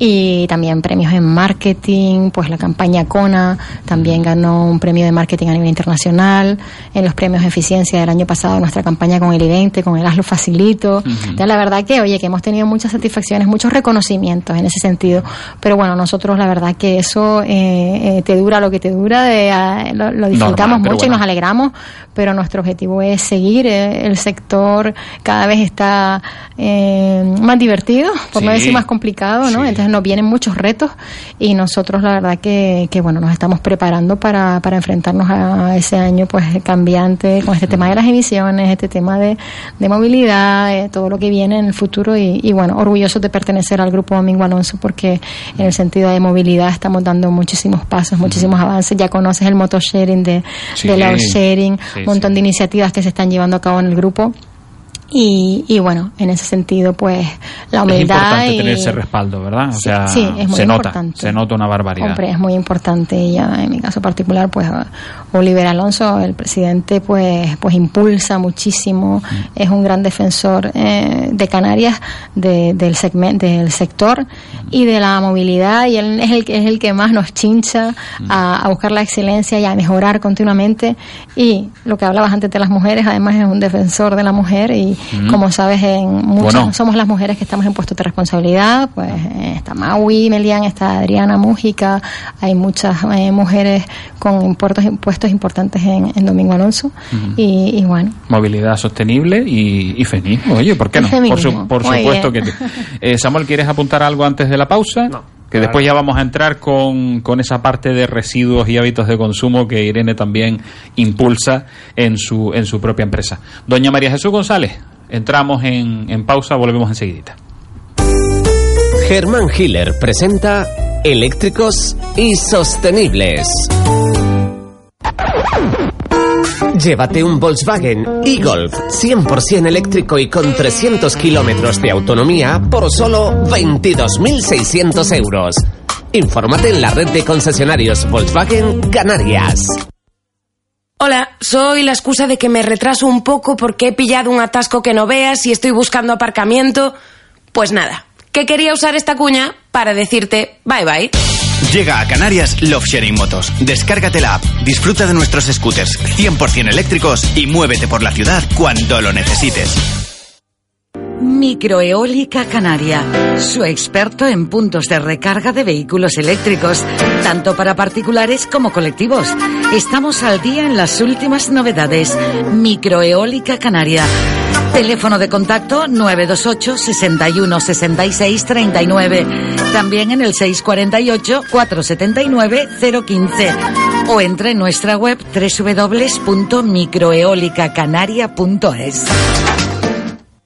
y también premios en marketing, pues la campaña Kona también ganó un premio de marketing a nivel internacional, en los premios de eficiencia del año pasado nuestra campaña con el I-20, con el Hazlo Facilito, Ya la verdad que, oye, que hemos tenido muchas satisfacciones, muchos reconocimientos en ese sentido, pero bueno, nosotros la verdad que eso eh, eh, te dura lo que te dura, de, lo, lo disfrutamos Normal, mucho y nos alegramos, pero nuestro objetivo es seguir, eh, el sector cada vez está eh, más divertido, por no Sí. decir más complicado, ¿no? Entonces nos vienen muchos retos y nosotros la verdad que, que bueno, nos estamos preparando para, para enfrentarnos a ese año pues cambiante con este tema de las emisiones, este tema de, de movilidad, eh, todo lo que viene en el futuro y, y, bueno, orgullosos de pertenecer al grupo Domingo Alonso porque en el sentido de movilidad estamos dando muchísimos pasos, muchísimos avances, ya conoces el motosharing de, Sí, del sharing, sí, un montón de iniciativas que se están llevando a cabo en el grupo. Y, y bueno, en ese sentido, pues la Es humildad. importante y- tener ese respaldo, ¿verdad? O Sí, sea, sí, es muy se nota, importante. se nota una barbaridad. Hombre, es muy importante y ya en mi caso particular, pues Oliver Alonso, el presidente, pues pues impulsa muchísimo, es un gran defensor eh, de Canarias, de- del segmento, del sector y de la movilidad y él es el que es el que más nos chincha a, a buscar la excelencia y a mejorar continuamente. Y lo que hablabas antes de las mujeres, además es un defensor de la mujer y, y como sabes, en muchas somos las mujeres que estamos en puestos de responsabilidad, pues eh, está Maui, Melian, está Adriana Mújica, hay muchas eh, mujeres con puestos, puestos importantes en, Domingo Alonso y, bueno. Movilidad sostenible y, y feminismo, oye, ¿por qué no? por, supuesto que... Eh, Samuel, ¿quieres apuntar algo antes de la pausa? No que después ya vamos a entrar con, con, esa parte de residuos y hábitos de consumo que Irene también impulsa en su, en su propia empresa. Doña María Jesús González, entramos en, en pausa, volvemos enseguida. Germán Hiller presenta Eléctricos y Sostenibles. Llévate un Volkswagen e-Golf 100% eléctrico y con 300 kilómetros de autonomía por solo 22.600 euros. Infórmate en la red de concesionarios Volkswagen Canarias. Hola, soy la excusa de que me retraso un poco porque he pillado un atasco que no veas y estoy buscando aparcamiento. Pues nada, que quería usar esta cuña para decirte bye bye. Llega a Canarias Love Sharing Motos. Descárgate la app, disfruta de nuestros scooters 100% eléctricos y muévete por la ciudad cuando lo necesites. Microeólica Canaria, su experto en puntos de recarga de vehículos eléctricos, tanto para particulares como colectivos. Estamos al día en las últimas novedades. Microeólica Canaria Teléfono de contacto 928 61 66 39. También en el 648 479 015. O entre en nuestra web www.microeolicacanaria.es.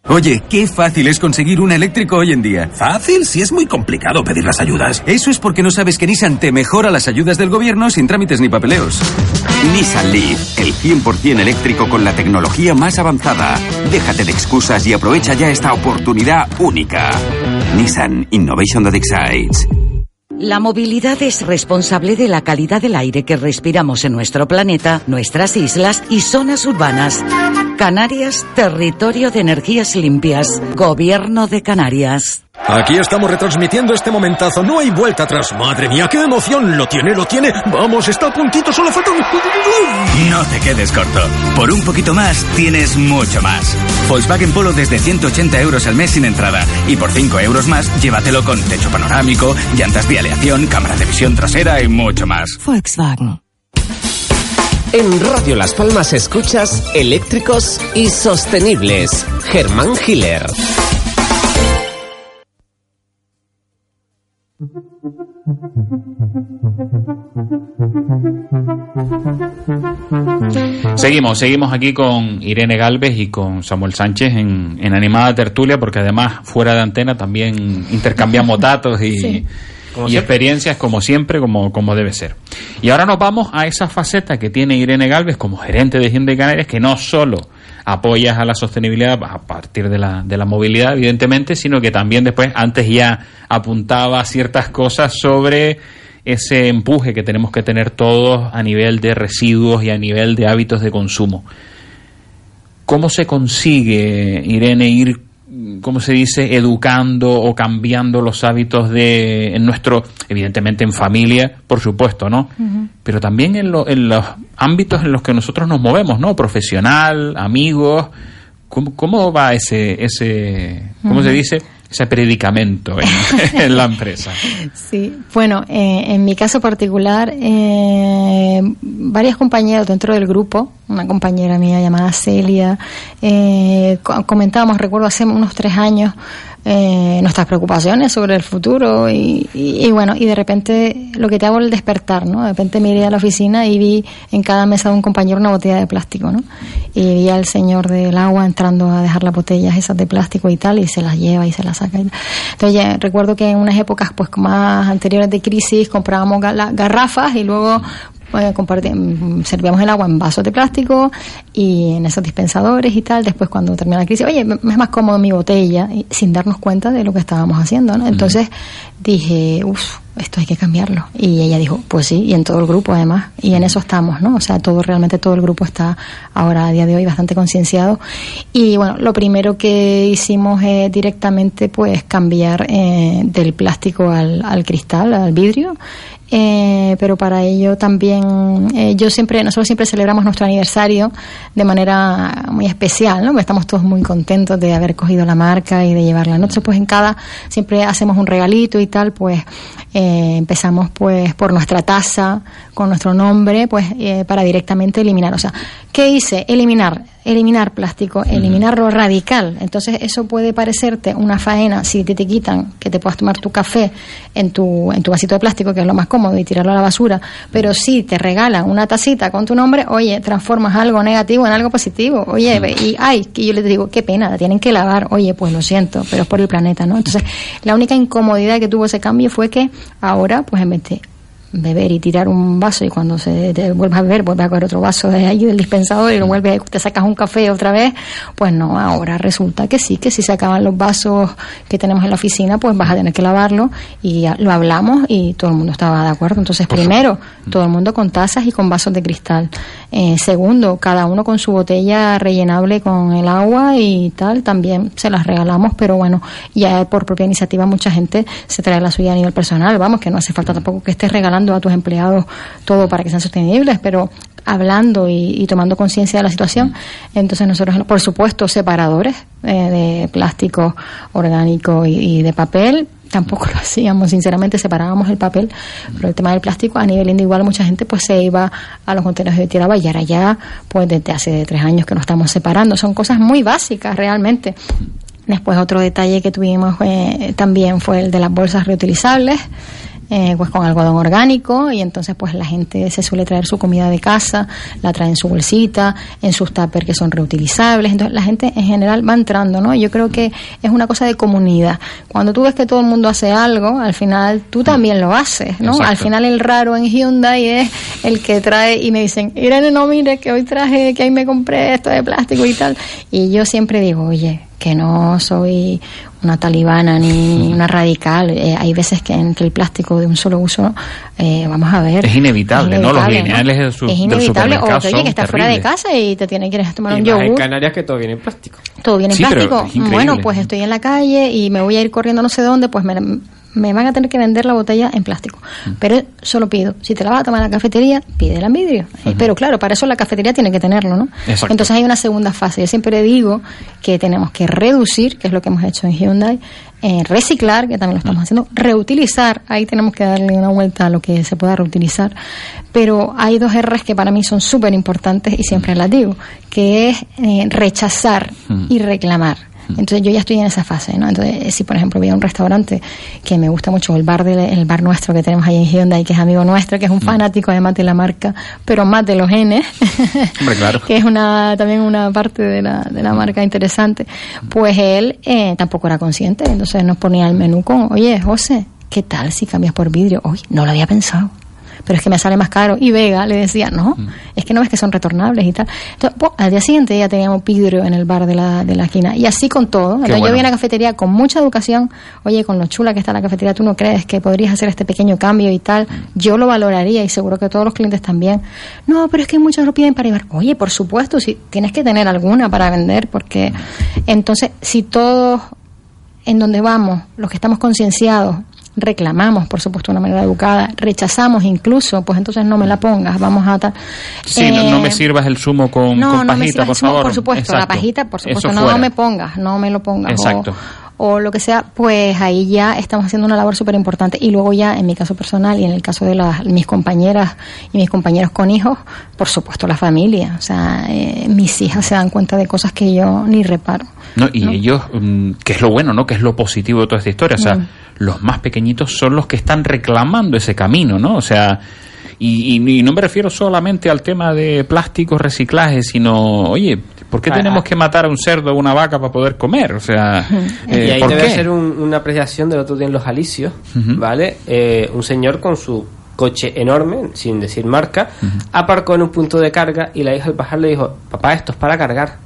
Oye, qué fácil es conseguir un eléctrico hoy en día. ¿Fácil? Si es muy complicado pedir las ayudas. Eso es porque no sabes que Nissan te mejora las ayudas del gobierno sin trámites ni papeleos. Nissan Leaf, el 100% eléctrico con la tecnología más avanzada. Déjate de excusas y aprovecha ya esta oportunidad única. Nissan Innovation that excites. La movilidad es responsable de la calidad del aire que respiramos en nuestro planeta, nuestras islas y zonas urbanas. Canarias, territorio de energías limpias. Gobierno de Canarias. Aquí estamos retransmitiendo este momentazo. No hay vuelta atrás. Madre mía, qué emoción. Lo tiene, lo tiene. Vamos, está a puntito. Solo falta un... No te quedes corto. Por un poquito más, tienes mucho más. Volkswagen Polo desde 180 euros al mes sin entrada. Y por 5 euros más, llévatelo con techo panorámico, llantas de aleación, cámara de visión trasera y mucho más. Volkswagen. En Radio Las Palmas escuchas eléctricos y sostenibles. Germán Hiller. Seguimos, seguimos aquí con Irene Galvez y con Samuel Sánchez en, Animada Tertulia, porque además fuera de antena también intercambiamos datos y, experiencias como siempre, como, como debe ser. Y ahora nos vamos a esa faceta que tiene Irene Galvez como gerente de Canarias, que no solo apoyas a la sostenibilidad a partir de la, de la movilidad, evidentemente, sino que también después, antes ya apuntaba ciertas cosas sobre ese empuje que tenemos que tener todos a nivel de residuos y a nivel de hábitos de consumo. ¿Cómo se consigue, Irene, ir ¿cómo se dice?, educando o cambiando los hábitos de, en nuestro, evidentemente en familia, por supuesto, ¿no? Pero también en, en, los ámbitos en los que nosotros nos movemos, ¿no? Profesional, amigos, ¿cómo, cómo va ese, ese, cómo se dice? Ese predicamento en, la empresa. Sí, bueno, eh, en mi caso particular, eh, varias compañeras dentro del grupo, una compañera mía llamada Celia, eh, comentábamos, recuerdo hace unos tres años, eh, nuestras preocupaciones sobre el futuro y, y, bueno, y de repente lo que te hago el despertar, ¿no? De repente miré a la oficina y vi en cada mesa de un compañero una botella de plástico, ¿no? Y vi al señor del agua entrando a dejar las botellas esas de plástico y tal, y se las lleva y se las saca. Entonces recuerdo que en unas épocas pues más anteriores de crisis comprábamos garrafas y luego mm, servíamos el agua en vasos de plástico y en esos dispensadores y tal. Después, cuando termina la crisis, oye, es más cómodo mi botella, sin darnos cuenta de lo que estábamos haciendo, ¿no? Entonces, dije, uff, esto hay que cambiarlo. Y ella dijo, pues sí, y en todo el grupo además, y en eso estamos, ¿no? O sea, todo, realmente todo el grupo está ahora a día de hoy bastante concienciado. Y bueno, lo primero que hicimos es directamente pues cambiar eh, del plástico al, al cristal, al vidrio, eh, pero para ello también eh, yo siempre nosotros siempre celebramos nuestro aniversario de manera muy especial no estamos todos muy contentos de haber cogido la marca y de llevarla. Nosotros pues en cada siempre hacemos un regalito y tal pues eh, empezamos pues por nuestra taza con nuestro nombre pues eh, para directamente eliminar o sea qué hice eliminar eliminar plástico, eliminarlo radical. Entonces eso puede parecerte una faena si te, te quitan que te puedas tomar tu café en tu, en tu vasito de plástico, que es lo más cómodo, y tirarlo a la basura, pero si te regalan una tacita con tu nombre, oye, transformas algo negativo en algo positivo. Oye, y ay, que yo les digo, qué pena, la tienen que lavar. Oye, pues lo siento, pero es por el planeta, ¿no? Entonces, la única incomodidad que tuvo ese cambio fue que ahora, pues en vez de beber y tirar un vaso y cuando se te vuelvas a beber vuelves a coger otro vaso de ahí del dispensador y lo vuelves te sacas un café otra vez pues no ahora resulta que sí que si se acaban los vasos que tenemos en la oficina pues vas a tener que lavarlo y ya lo hablamos y todo el mundo estaba de acuerdo. Entonces primero todo el mundo con tazas y con vasos de cristal eh, segundo cada uno con su botella rellenable con el agua y tal también se las regalamos pero bueno ya por propia iniciativa mucha gente se trae la suya a nivel personal. Vamos que no hace falta tampoco que estés regalando a tus empleados todo para que sean sostenibles, pero hablando y, y tomando conciencia de la situación, entonces nosotros, por supuesto, separadores eh, de plástico orgánico y, y de papel, tampoco lo hacíamos, sinceramente separábamos el papel, pero el tema del plástico a nivel individual mucha gente pues se iba a los contenedores de tiraba y ahora ya pues desde hace tres años que nos estamos separando, son cosas muy básicas realmente. Después otro detalle que tuvimos eh, también fue el de las bolsas reutilizables eh, pues con algodón orgánico y entonces pues la gente se suele traer su comida de casa, la trae en su bolsita, en sus tuppers que son reutilizables, entonces la gente en general va entrando, ¿no? Yo creo que es una cosa de comunidad. Cuando tú ves que todo el mundo hace algo, al final tú también lo haces, ¿no? Exacto. Al final el raro en Hyundai es el que trae y me dicen, Irene, no mire que hoy traje, que ahí me compré esto de plástico y tal. Y yo siempre digo, oye, que no soy una talibana ni una radical. Eh, hay veces que en que el plástico de un solo uso, eh, vamos a ver. Es inevitable, ¿no? Los lineales del, su- Es inevitable. O que, oye, que estás fuera de casa y te tienes que ir a tomar Y un yogur. Canarias que todo viene en plástico. Todo viene en Sí, pero plástico. Bueno, pues estoy en la calle y me voy a ir corriendo no sé dónde, pues me, me van a tener que vender la botella en plástico. Mm. Pero solo pido, si te la vas a tomar en la cafetería, pídela en vidrio. Pero claro, para eso la cafetería tiene que tenerlo, ¿no? Exacto. Entonces hay una segunda fase. Yo siempre digo que tenemos que reducir, que es lo que hemos hecho en Hyundai, eh, reciclar, que también lo estamos haciendo, reutilizar, ahí tenemos que darle una vuelta a lo que se pueda reutilizar. Pero hay dos R's que para mí son súper importantes y siempre las digo, que es eh, rechazar y reclamar. Entonces yo ya estoy en esa fase, ¿no? Entonces si por ejemplo voy a un restaurante que me gusta mucho, el bar de, el bar nuestro que tenemos ahí en Hyundai, que es amigo nuestro, que es un fanático además de la marca, pero más de los genes, Hombre, claro. que es una también una parte de la, de la marca interesante, pues él eh, tampoco era consciente, entonces nos ponía el menú con, oye, José, ¿qué tal si cambias por vidrio? Uy, no lo había pensado. Pero es que me sale más caro. Y Vega le decía, no, es que no ves que son retornables y tal. Entonces, al día siguiente ya teníamos vidrio en el bar de la, de la esquina. Y así con todo. Entonces, yo vi una cafetería con mucha educación. Oye, con lo chula que está la cafetería, ¿tú no crees que podrías hacer este pequeño cambio y tal? Yo lo valoraría y seguro que todos los clientes también. No, pero es que muchos lo piden para llevar. Oye, por supuesto, si tienes que tener alguna para vender, porque entonces, si todos en donde vamos, los que estamos concienciados, reclamamos, por supuesto, de una manera educada, rechazamos incluso, pues entonces no me la pongas, vamos a. Sí, no, no Eh, me sirvas el zumo con, no, con no me pajita, sirvas por el zumo, favor. por supuesto, la pajita, por supuesto, no me pongas, no me lo pongas. Exacto. O, lo que sea, pues ahí ya estamos haciendo una labor súper importante. Y luego ya, en mi caso personal y en el caso de las, mis compañeras y mis compañeros con hijos, por supuesto, la familia. O sea, eh, mis hijas se dan cuenta de cosas que yo ni reparo. No, y ellos, mm, que es lo bueno, ¿no? Que es lo positivo de toda esta historia. O sea, Mm. los más pequeñitos son los que están reclamando ese camino, ¿no? O sea, y, y- y no me refiero solamente al tema de plásticos, reciclaje, sino, oye, ¿por qué Ah, tenemos ah. que matar a un cerdo o una vaca para poder comer? O sea, y eh, ahí ¿por te voy a qué? hacer un- una apreciación del otro día en Los Alicios. ¿vale? Eh, un señor con su coche enorme, sin decir marca, aparcó en un punto de carga y la hija al bajar le dijo, papá, esto es para cargar.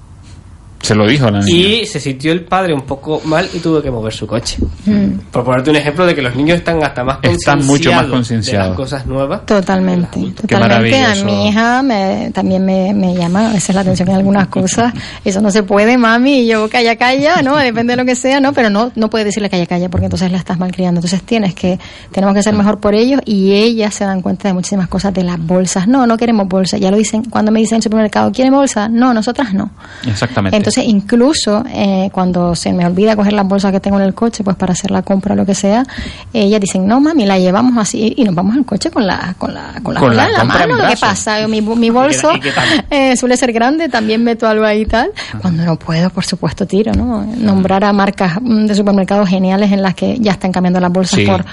Se lo dijo a la niña. Y se sintió el padre un poco mal y tuvo que mover su coche. Mm. Por ponerte un ejemplo de que los niños están hasta más Están mucho más concienciados concienciados. de las cosas nuevas. Totalmente, totalmente. A maravilloso. mi hija me, también me, me llama a veces la atención en algunas cosas. Eso no se puede, mami. Y yo, calla, calla, ¿no? Depende de lo que sea, ¿no? Pero no, no puedes decirle calla, calla, porque entonces la estás malcriando. Entonces tienes que, tenemos que ser mejor por ellos y ellas se dan cuenta de muchísimas cosas de las bolsas. No, no queremos bolsas. Ya lo dicen, cuando me dicen en el supermercado, ¿quieren bolsa? No, nosotras no. Exactamente. Entonces, incluso eh, cuando se me olvida coger las bolsas que tengo en el coche, pues para hacer la compra o lo que sea, ellas dicen, no, mami, la llevamos así y nos vamos al coche con la, con la, con la, Con la en la compra en mano. ¿Qué pasa? Mi, mi bolso ¿Y qué tal? eh, suele ser grande, también meto algo ahí y tal. Cuando no puedo, por supuesto, tiro, ¿no? Nombrar a marcas mm, de supermercados geniales en las que ya están cambiando las bolsas Sí, por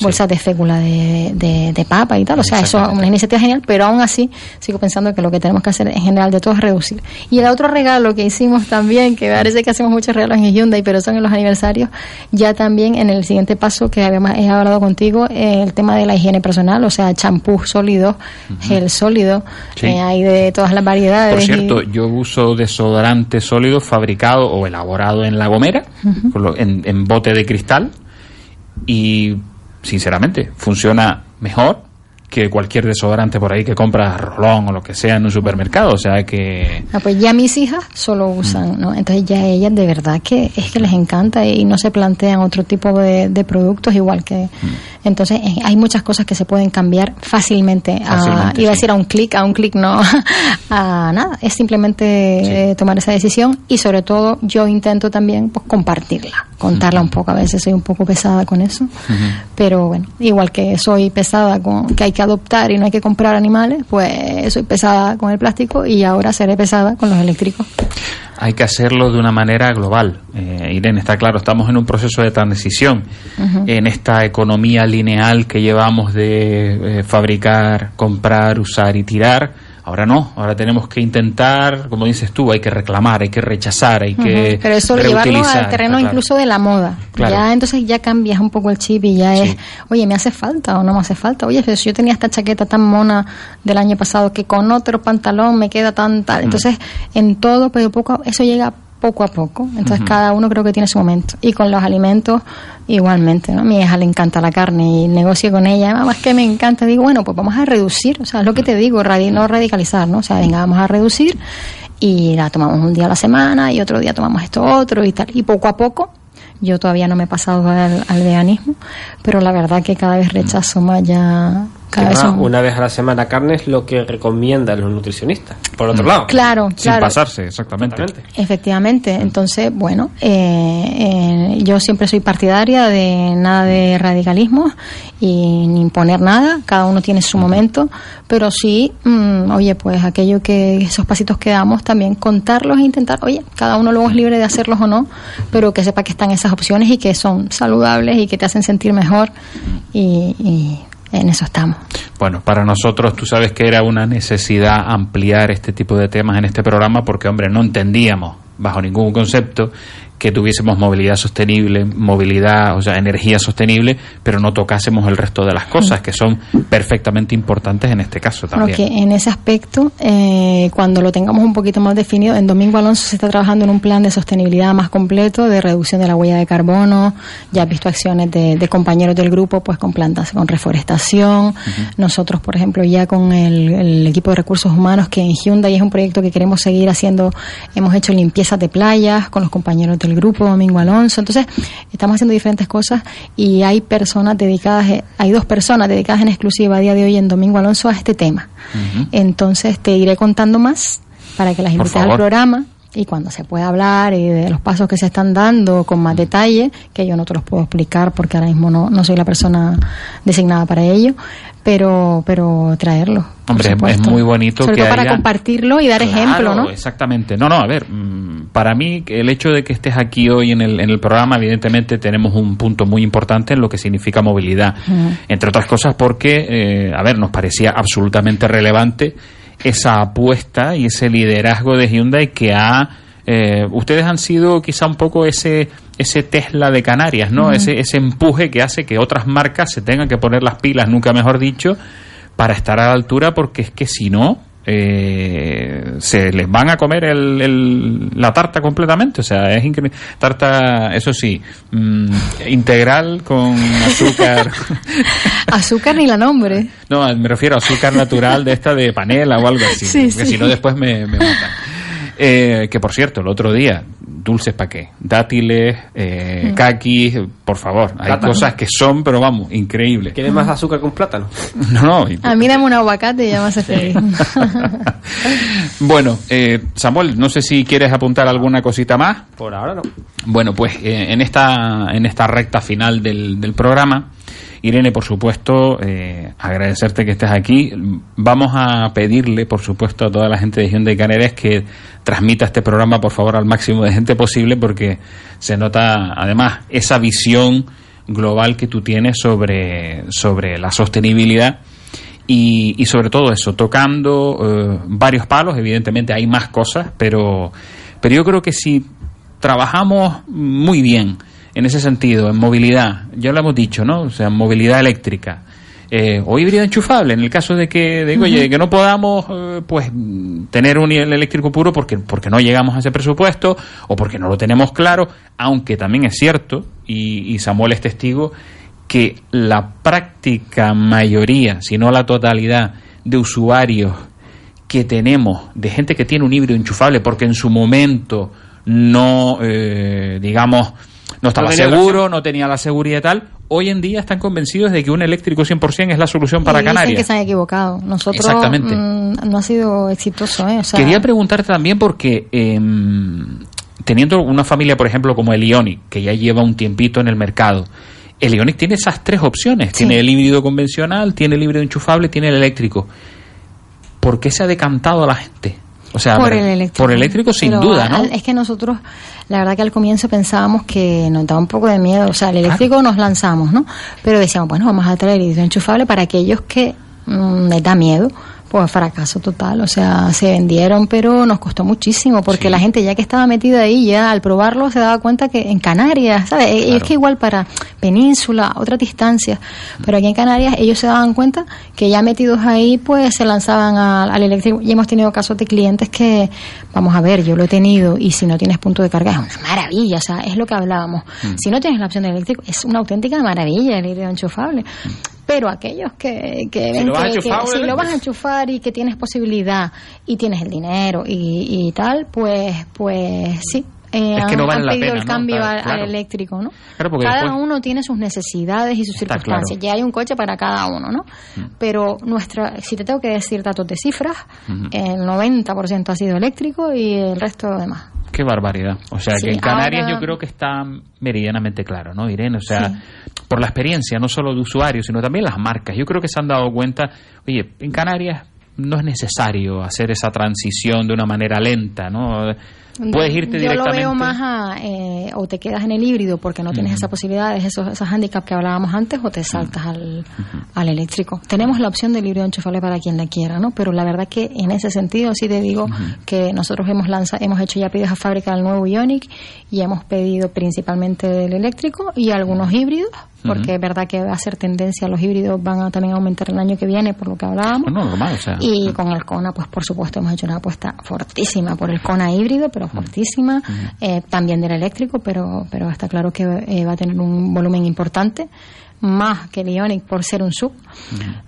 bolsas de fécula de, de, de papa y tal. O sea, eso es una iniciativa genial, pero aún así sigo pensando que lo que tenemos que hacer en general de todo es reducir. Y el otro regalo que hicimos también, que parece que hacemos muchos regalos en Hyundai, pero son en los aniversarios, ya también en el siguiente paso que habíamos he hablado contigo, eh, el tema de la higiene personal, o sea, champú sólido, gel sólido, Sí. eh, hay de todas las variedades. Por y- cierto, yo uso desodorante sólido fabricado o elaborado en La Gomera, en bote de cristal, y sinceramente funciona mejor que cualquier desodorante por ahí que compras Rolón o lo que sea en un supermercado. O sea que Ah, pues ya mis hijas solo Mm. usan, ¿no? Entonces ya ellas de verdad que es que les encanta y no se plantean otro tipo de, de productos igual que... Mm. Entonces eh, hay muchas cosas que se pueden cambiar fácilmente. a, Fácilmente, iba a decir a un clic, a un clic no, a nada. Es simplemente eh, tomar esa decisión y sobre todo yo intento también pues compartirla, contarla un poco. A veces soy un poco pesada con eso. Pero bueno, igual que soy pesada con que hay que adoptar y no hay que comprar animales, pues soy pesada con el plástico y ahora seré pesada con los eléctricos. Hay que hacerlo de una manera global. Eh, Irene, está claro, estamos en un proceso de transición en esta economía lineal que llevamos de eh, fabricar, comprar, usar y tirar. Ahora no, ahora tenemos que intentar, como dices tú, hay que reclamar, hay que rechazar, hay que. Pero eso llevarlo al terreno claro. incluso de la moda. Claro. Ya entonces ya cambias un poco el chip y ya es, oye, me hace falta o no me hace falta. Oye, pero si yo tenía esta chaqueta tan mona del año pasado que con otro pantalón me queda tan Mm. tal. Entonces, en todo, pero poco, eso llega poco a poco. Entonces, cada uno creo que tiene su momento. Y con los alimentos, igualmente, ¿no? A mi hija le encanta la carne y negocio con ella. Mamá, es que me encanta. Digo, bueno, pues vamos a reducir. O sea, es lo que te digo, radi- no radicalizar, ¿no? O sea, venga, vamos a reducir y la tomamos un día a la semana y otro día tomamos esto otro y tal. Y poco a poco, yo todavía no me he pasado al, al veganismo, pero la verdad que cada vez rechazo más ya. Cada vez son- una vez a la semana carne es lo que recomiendan los nutricionistas. Por otro lado. Claro, Sin claro. pasarse, exactamente. Efectivamente, entonces, bueno, eh, eh, yo siempre soy partidaria de nada de radicalismo y ni imponer nada, cada uno tiene su momento, pero sí, mm, oye, pues aquello que esos pasitos que damos también contarlos e intentar, oye, cada uno luego es libre de hacerlos o no, pero que sepa que están esas opciones y que son saludables y que te hacen sentir mejor y, y en eso estamos. Bueno, para nosotros tú sabes que era una necesidad ampliar este tipo de temas en este programa porque, hombre, no entendíamos bajo ningún concepto que tuviésemos movilidad sostenible, movilidad, o sea, energía sostenible, pero no tocásemos el resto de las cosas que son perfectamente importantes en este caso Bueno, también. que en ese aspecto, eh, cuando lo tengamos un poquito más definido, en Domingo Alonso se está trabajando en un plan de sostenibilidad más completo, de reducción de la huella de carbono. Ya has visto acciones de, de compañeros del grupo, pues con plantas, con reforestación. Nosotros, por ejemplo, ya con el, el equipo de recursos humanos, que en Hyundai es un proyecto que queremos seguir haciendo, hemos hecho limpiezas de playas con los compañeros del grupo, Domingo Alonso. Entonces, estamos haciendo diferentes cosas y hay personas dedicadas, eh, hay dos personas dedicadas en exclusiva a día de hoy en Domingo Alonso a este tema. Entonces te iré contando más para que las invites al programa y cuando se pueda hablar y de los pasos que se están dando con más detalle, que yo no te los puedo explicar porque ahora mismo no, no soy la persona designada para ello, pero pero traerlo. Hombre, es- muy bonito Sobre que todo para haya- compartirlo y dar Claro, ejemplo, ¿no? Exactamente. No, no, a ver, mm, para mí el hecho de que estés aquí hoy en el, en el programa, evidentemente tenemos un punto muy importante en lo que significa movilidad. Entre otras cosas porque, eh, a ver, nos parecía absolutamente relevante esa apuesta y ese liderazgo de Hyundai que ha... eh, ustedes han sido quizá un poco ese ese Tesla de Canarias, ¿no? Ese, ese empuje que hace que otras marcas se tengan que poner las pilas, nunca mejor dicho, para estar a la altura, porque es que si no, eh, se les van a comer el, el- la tarta completamente. O sea, es increíble. Tarta, eso sí, mm, integral con azúcar. Azúcar ni la nombre. no, me refiero a azúcar natural de esta de panela o algo así. Sí, porque sí. si no, después me, me matan. Eh, que por cierto, el otro día, dulces para qué? Dátiles, eh, Mm. kakis, por favor. Hay Plátano. cosas que son, pero vamos, increíbles. ¿Quieres más azúcar un plátano? No, no, y- A mí dame un aguacate y ya me hace feliz. Bueno, eh, Samuel, no sé si quieres apuntar alguna cosita más. Por ahora no. Bueno, pues eh, en esta en esta recta final del, del programa, Irene, por supuesto, eh, agradecerte que estés aquí. Vamos a pedirle, por supuesto, a toda la gente de Hyundai Canarias que transmita este programa, por favor, al máximo de gente posible, porque se nota, además, esa visión global que tú tienes sobre, sobre la sostenibilidad y, y sobre todo eso, tocando eh, varios palos, evidentemente hay más cosas, pero, pero yo creo que si trabajamos muy bien en ese sentido, en movilidad, ya lo hemos dicho, ¿no? O sea, movilidad eléctrica. eh, o híbrido enchufable, en el caso de que, de, oye, que no podamos eh, pues tener un eléctrico puro porque, porque no llegamos a ese presupuesto o porque no lo tenemos claro, aunque también es cierto, y, y Samuel es testigo, que la práctica mayoría, si no la totalidad, de usuarios que tenemos, de gente que tiene un híbrido enchufable porque en su momento no, eh, digamos, no estaba tenía seguro, no tenía la seguridad y tal, hoy en día están convencidos de que un eléctrico 100% es la solución para Y dicen que Canarias. se han equivocado. Nosotros Exactamente. mm, no ha sido exitoso, ¿eh? O sea, Quería preguntarte también porque em, teniendo una familia, por ejemplo, como el Ionic, que ya lleva un tiempito en el mercado, el Ionic tiene esas tres opciones. Tiene el híbrido convencional, tiene el híbrido enchufable, tiene el eléctrico. ¿Por qué se ha decantado a la gente? O sea, por el eléctrico. por el eléctrico sin Pero duda, ¿no? Es que nosotros, la verdad que al comienzo pensábamos que nos daba un poco de miedo. O sea, el eléctrico nos lanzamos, ¿no? Pero decíamos, bueno, vamos a traer el híbrido enchufable para aquellos que mm, les da miedo. Pues fracaso total, o sea, se vendieron, pero nos costó muchísimo, porque la gente ya que estaba metida ahí, ya al probarlo se daba cuenta que en Canarias, ¿sabes? Es que igual para península, otras distancias, pero aquí en Canarias ellos se daban cuenta que ya metidos ahí, pues se lanzaban a- al eléctrico. Y hemos tenido casos de clientes que, vamos a ver, yo lo he tenido, y si no tienes punto de carga es una maravilla, o sea, es lo que hablábamos. Mm. Si no tienes la opción del eléctrico, es una auténtica maravilla el híbrido enchufable. Pero aquellos que, que ven lo vas a que- enchufar, si lo vas a enchufar y que tienes posibilidad y tienes el dinero y, y tal, pues pues sí. eh, Es que no vale han la pedido pena, el ¿no? cambio Claro, al, claro. eléctrico, ¿no? Claro, cada después- uno tiene sus necesidades y sus Está circunstancias. Ya hay un coche para cada uno, ¿no? Pero nuestra, si te tengo que decir datos de cifras, Ujú. el 90% ha sido eléctrico y el resto demás. Qué barbaridad. O sea, Sí, que en Canarias ahora- yo creo que está meridianamente claro, ¿no, Irene? O sea, por la experiencia, no solo de usuarios, sino también las marcas. Yo creo que se han dado cuenta, oye, en Canarias no es necesario hacer esa transición de una manera lenta, ¿no? Puedes irte Yo directamente. lo veo más a, eh, o te quedas en el híbrido porque no tienes Ujú. esa posibilidad, esos, esos handicaps que hablábamos antes, o te saltas al, al eléctrico. Tenemos la opción del híbrido enchufable para quien la quiera, ¿no? Pero la verdad que en ese sentido sí te digo que nosotros hemos lanzado, hemos hecho ya pedidos a fábrica del nuevo Ionic y hemos pedido principalmente el eléctrico y algunos híbridos, porque es verdad que va a ser tendencia, los híbridos van a también aumentar el año que viene, por lo que hablábamos. No, no, normal, o sea. Y con el Kona, pues por supuesto, hemos hecho una apuesta fortísima por el Kona híbrido, pero fortísima. Eh, también del eléctrico, pero, pero está claro que eh, va a tener un volumen importante, más que el Ionic por ser un sub.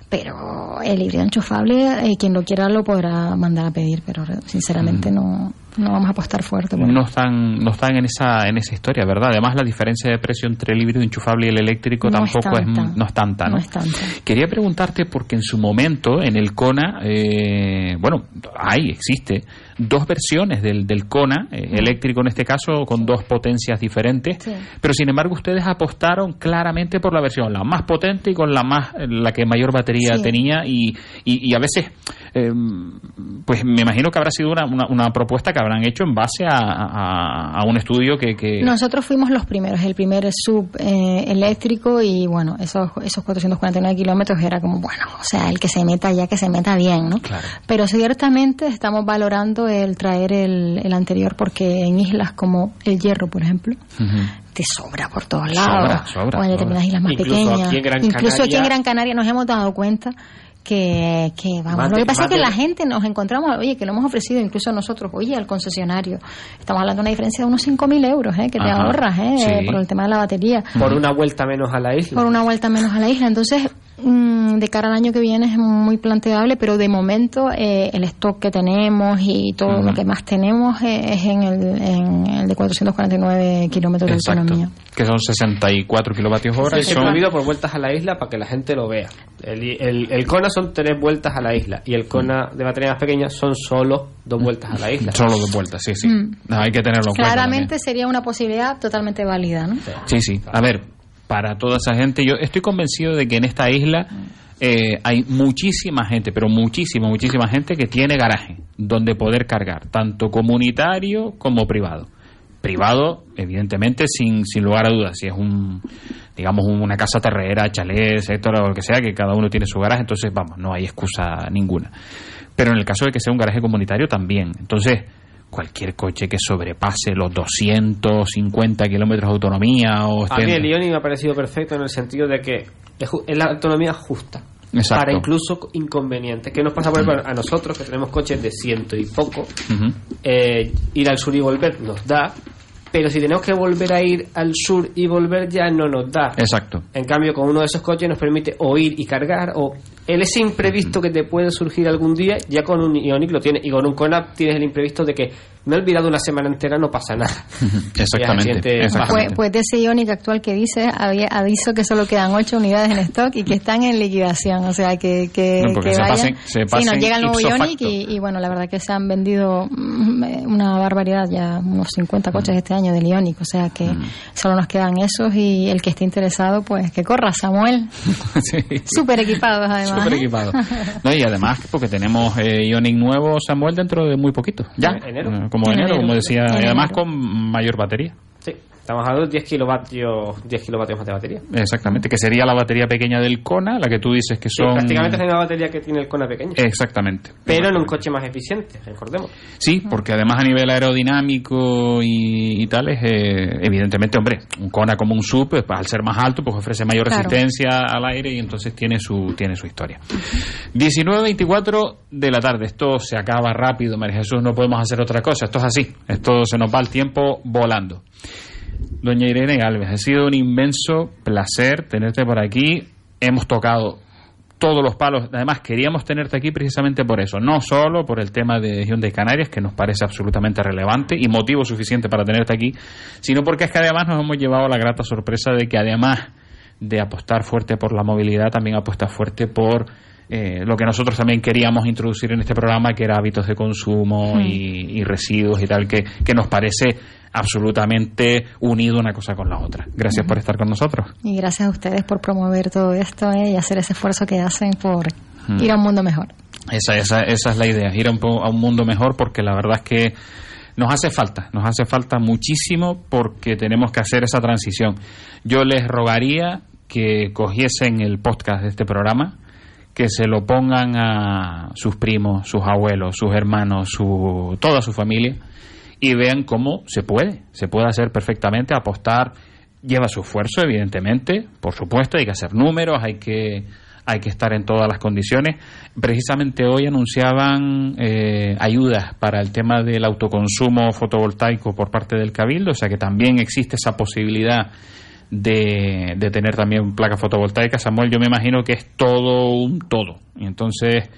Pero el híbrido enchufable, eh, quien lo quiera lo podrá mandar a pedir, pero sinceramente no, no vamos a apostar fuerte. no están no están en esa en esa historia, ¿verdad? Además la diferencia de precio entre el híbrido enchufable y el eléctrico No tampoco es, tanta. no es tanta, ¿no? No es tanta. Quería preguntarte porque en su momento en el Kona, eh, bueno, hay, existe dos versiones del, del Kona, eh, eléctrico en este caso, con dos potencias diferentes, Sí. pero sin embargo ustedes apostaron claramente por la versión la más potente y con la más la que mayor batería Sí. tenía y, y, y a veces eh, pues me imagino que habrá sido una, una, una propuesta que habrán hecho en base a, a, a un estudio que, que Nosotros fuimos los primeros, el primer sub eh, eléctrico y bueno, esos, esos 449 kilómetros era como, bueno, o sea, el que se meta ya que se meta bien, ¿no? Claro. Pero ciertamente estamos valorando el traer el, el anterior porque en islas como el Hierro, por ejemplo, te sobra por todos lados. sobra, o en determinadas islas más Incluso pequeñas. aquí en Gran Incluso aquí en Gran Canaria nos hemos dado cuenta que, que vamos. Lo que pasa es que la gente nos encontramos, oye, que lo hemos ofrecido incluso nosotros, oye, al concesionario. Estamos hablando de una diferencia de unos 5.000 euros, ¿eh? Que te Ajá, ahorras, ¿eh? sí. Por el tema de la batería. Por una vuelta menos a la isla. Por una vuelta menos a la isla. Entonces, mm, de cara al año que viene es muy planteable, pero de momento eh, el stock que tenemos y todo lo que más tenemos eh, es en el, en el de 449 kilómetros de Exacto. autonomía. Que son 64 kilovatios hora. y son- prohibido por vueltas a la isla para que la gente lo vea. El, el, el Kona son tres vueltas a la isla y el Kona de batería más pequeña son solo dos vueltas a la isla. Solo dos vueltas, sí, sí. Mm. No, hay que tenerlo en cuenta. Claramente sería una posibilidad totalmente válida, ¿no? Sí, sí. A ver, para toda esa gente, yo estoy convencido de que en esta isla eh, hay muchísima gente, pero muchísima, muchísima gente que tiene garaje donde poder cargar, tanto comunitario como privado. Privado, evidentemente, sin, sin lugar a dudas. Si es un, digamos, una casa terrera, chalet, sector o lo que sea, que cada uno tiene su garaje, entonces, vamos, no hay excusa ninguna. Pero en el caso de que sea un garaje comunitario, también. Entonces, cualquier coche que sobrepase los 250 kilómetros de autonomía o A mí el Ioni me ha parecido perfecto en el sentido de que es la autonomía justa. Exacto. Para incluso inconvenientes. ¿Qué nos pasa por ejemplo, a nosotros que tenemos coches de ciento y poco? Eh, ir al sur y volver nos da, pero si tenemos que volver a ir al sur y volver ya no nos da. Exacto. En cambio, con uno de esos coches nos permite o ir y cargar, o el ese imprevisto que te puede surgir algún día, ya con un Ioniq lo tienes, y con un Kona tienes el imprevisto de que me he olvidado una semana entera, no pasa nada. Exactamente. Pues, pues de ese Ioniq actual que dice, había aviso que solo quedan ocho unidades en stock y que están en liquidación. O sea, que, que, No, porque que se vayan. pasen- se sí, pasen nos llega el nuevo facto. y, y bueno, la verdad que se han vendido mm, eh, una barbaridad, ya unos 50 coches este año del Ioniq. O sea que Mm. solo nos quedan esos y el que esté interesado, pues que corra, Samuel. Sí. Súper equipados además. Súper ¿eh? equipado. No, y además, porque tenemos eh, Ioniq nuevo, Samuel, dentro de muy poquito. Ya. Enero. Como En enero, enero. como decía. Y además con mayor batería. Estamos hablando de 10 kilovatios, 10 kilovatios más de batería. Exactamente, que sería la batería pequeña del Kona, la que tú dices que Sí, son. prácticamente es la misma batería que tiene el Kona pequeño. Exactamente. Pero en un coche más eficiente, recordemos. Sí, porque además a nivel aerodinámico y, y tal, es, eh, evidentemente, hombre, un Kona como un sub, pues, al ser más alto, pues ofrece mayor Claro. resistencia al aire y entonces tiene su, tiene su historia. 19.24 de la tarde, esto se acaba rápido, María Jesús, no podemos hacer otra cosa, esto es así, esto se nos va el tiempo volando. Doña Irene Alves, ha sido un inmenso placer tenerte por aquí, hemos tocado todos los palos. Además, queríamos tenerte aquí precisamente por eso, no solo por el tema de Hyundai Canarias, que nos parece absolutamente relevante y motivo suficiente para tenerte aquí, sino porque es que además nos hemos llevado la grata sorpresa de que además de apostar fuerte por la movilidad, también apuesta fuerte por eh, lo que nosotros también queríamos introducir en este programa, que era hábitos de consumo Hmm. y, y residuos y tal, que, que nos parece absolutamente unido una cosa con la otra. Gracias por estar con nosotros. Y gracias a ustedes por promover todo esto ¿eh? y hacer ese esfuerzo que hacen por Mm. ir a un mundo mejor. Esa, esa, esa es la idea, ir a un, a un mundo mejor porque la verdad es que nos hace falta, nos hace falta muchísimo porque tenemos que hacer esa transición. Yo les rogaría que cogiesen el podcast de este programa, que se lo pongan a sus primos, sus abuelos, sus hermanos, su, toda su familia y vean cómo se puede, se puede hacer perfectamente, apostar, lleva su esfuerzo, evidentemente, por supuesto, hay que hacer números, hay que, hay que estar en todas las condiciones. Precisamente hoy anunciaban eh, ayudas para el tema del autoconsumo fotovoltaico por parte del Cabildo, o sea que también existe esa posibilidad de, de tener también placas fotovoltaicas. Samuel, yo me imagino que es todo un todo. Y entonces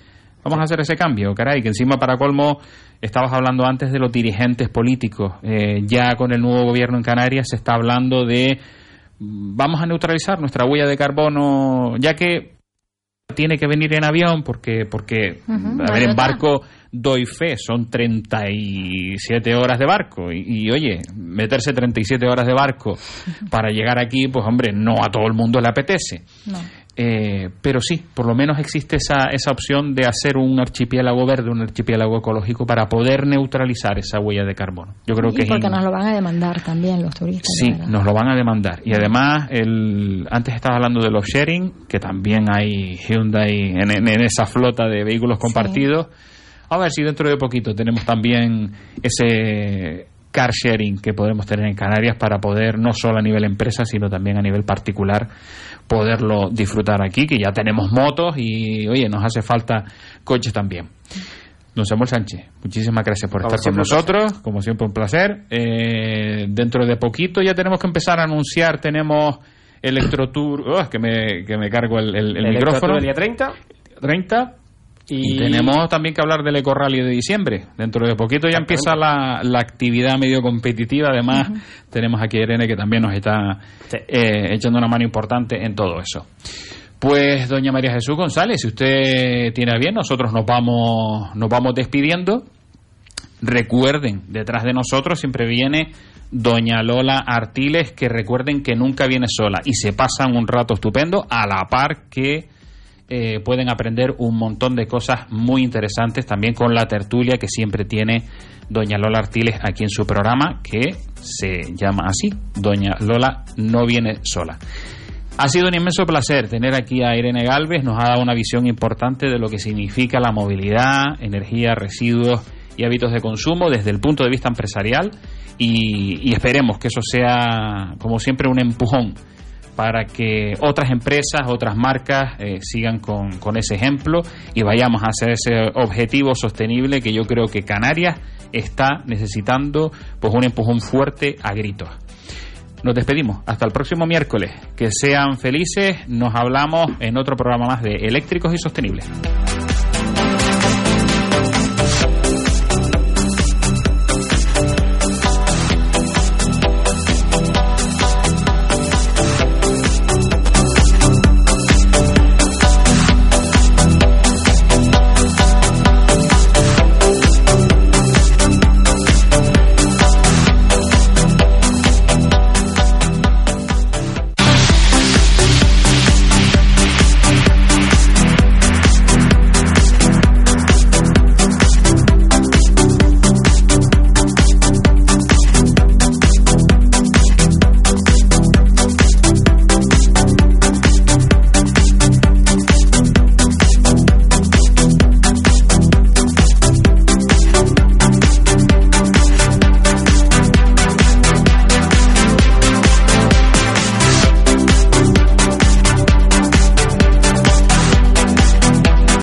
vamos a hacer ese cambio, caray, que encima para colmo estabas hablando antes de los dirigentes políticos. Eh, ya con el nuevo gobierno en Canarias se está hablando de mm, vamos a neutralizar nuestra huella de carbono, ya que tiene que venir en avión porque porque a ver en barco doy fe son 37 horas de barco y, y, oye meterse 37 horas de barco para llegar aquí pues hombre no a todo el mundo le apetece No. eh, pero sí, por lo menos existe esa, esa opción de hacer un archipiélago verde, un archipiélago ecológico para poder neutralizar esa huella de carbono. Yo creo y que porque nos lo van a demandar también los turistas. Sí, nos lo van a demandar. Y además, el, antes estaba hablando de los sharing, que también hay Hyundai en, en- en esa flota de vehículos compartidos. A ver si dentro de poquito tenemos también ese car sharing que podemos tener en Canarias para poder, no solo a nivel empresa, sino también a nivel particular, poderlo disfrutar aquí, que ya tenemos motos y, oye, nos hace falta coches también. Don Samuel Sánchez, muchísimas gracias por Como estar con nosotros, como siempre un placer. Eh, dentro de poquito ya tenemos que empezar a anunciar, tenemos Electrotour, oh, es que me, que me cargo el, el- el El micrófono. el día 30. 30 y, Y- tenemos también que hablar del Eco Rally de diciembre. Dentro de poquito ya empieza la, la actividad medio competitiva. Además, tenemos aquí a Irene que también nos está eh, echando una mano importante en todo eso. Pues, doña María Jesús González, si usted tiene a bien, nosotros nos vamos, nos vamos despidiendo. Recuerden, detrás de nosotros siempre viene doña Lola Artiles, que recuerden que nunca viene sola y se pasan un rato estupendo a la par que eh, pueden aprender un montón de cosas muy interesantes también con la tertulia que siempre tiene doña Lola Artiles aquí en su programa, que se llama así, doña Lola no viene sola. Ha sido un inmenso placer tener aquí a Irene Galvez, nos ha dado una visión importante de lo que significa la movilidad, energía, residuos y hábitos de consumo desde el punto de vista empresarial y, y esperemos que eso sea, como siempre, un empujón para que otras empresas, otras marcas eh, sigan con, con ese ejemplo y vayamos hacia ese objetivo sostenible que yo creo que Canarias está necesitando pues un empujón fuerte a gritos. Nos despedimos. Hasta el próximo miércoles. Que sean felices. Nos hablamos en otro programa más de Eléctricos y Sostenibles.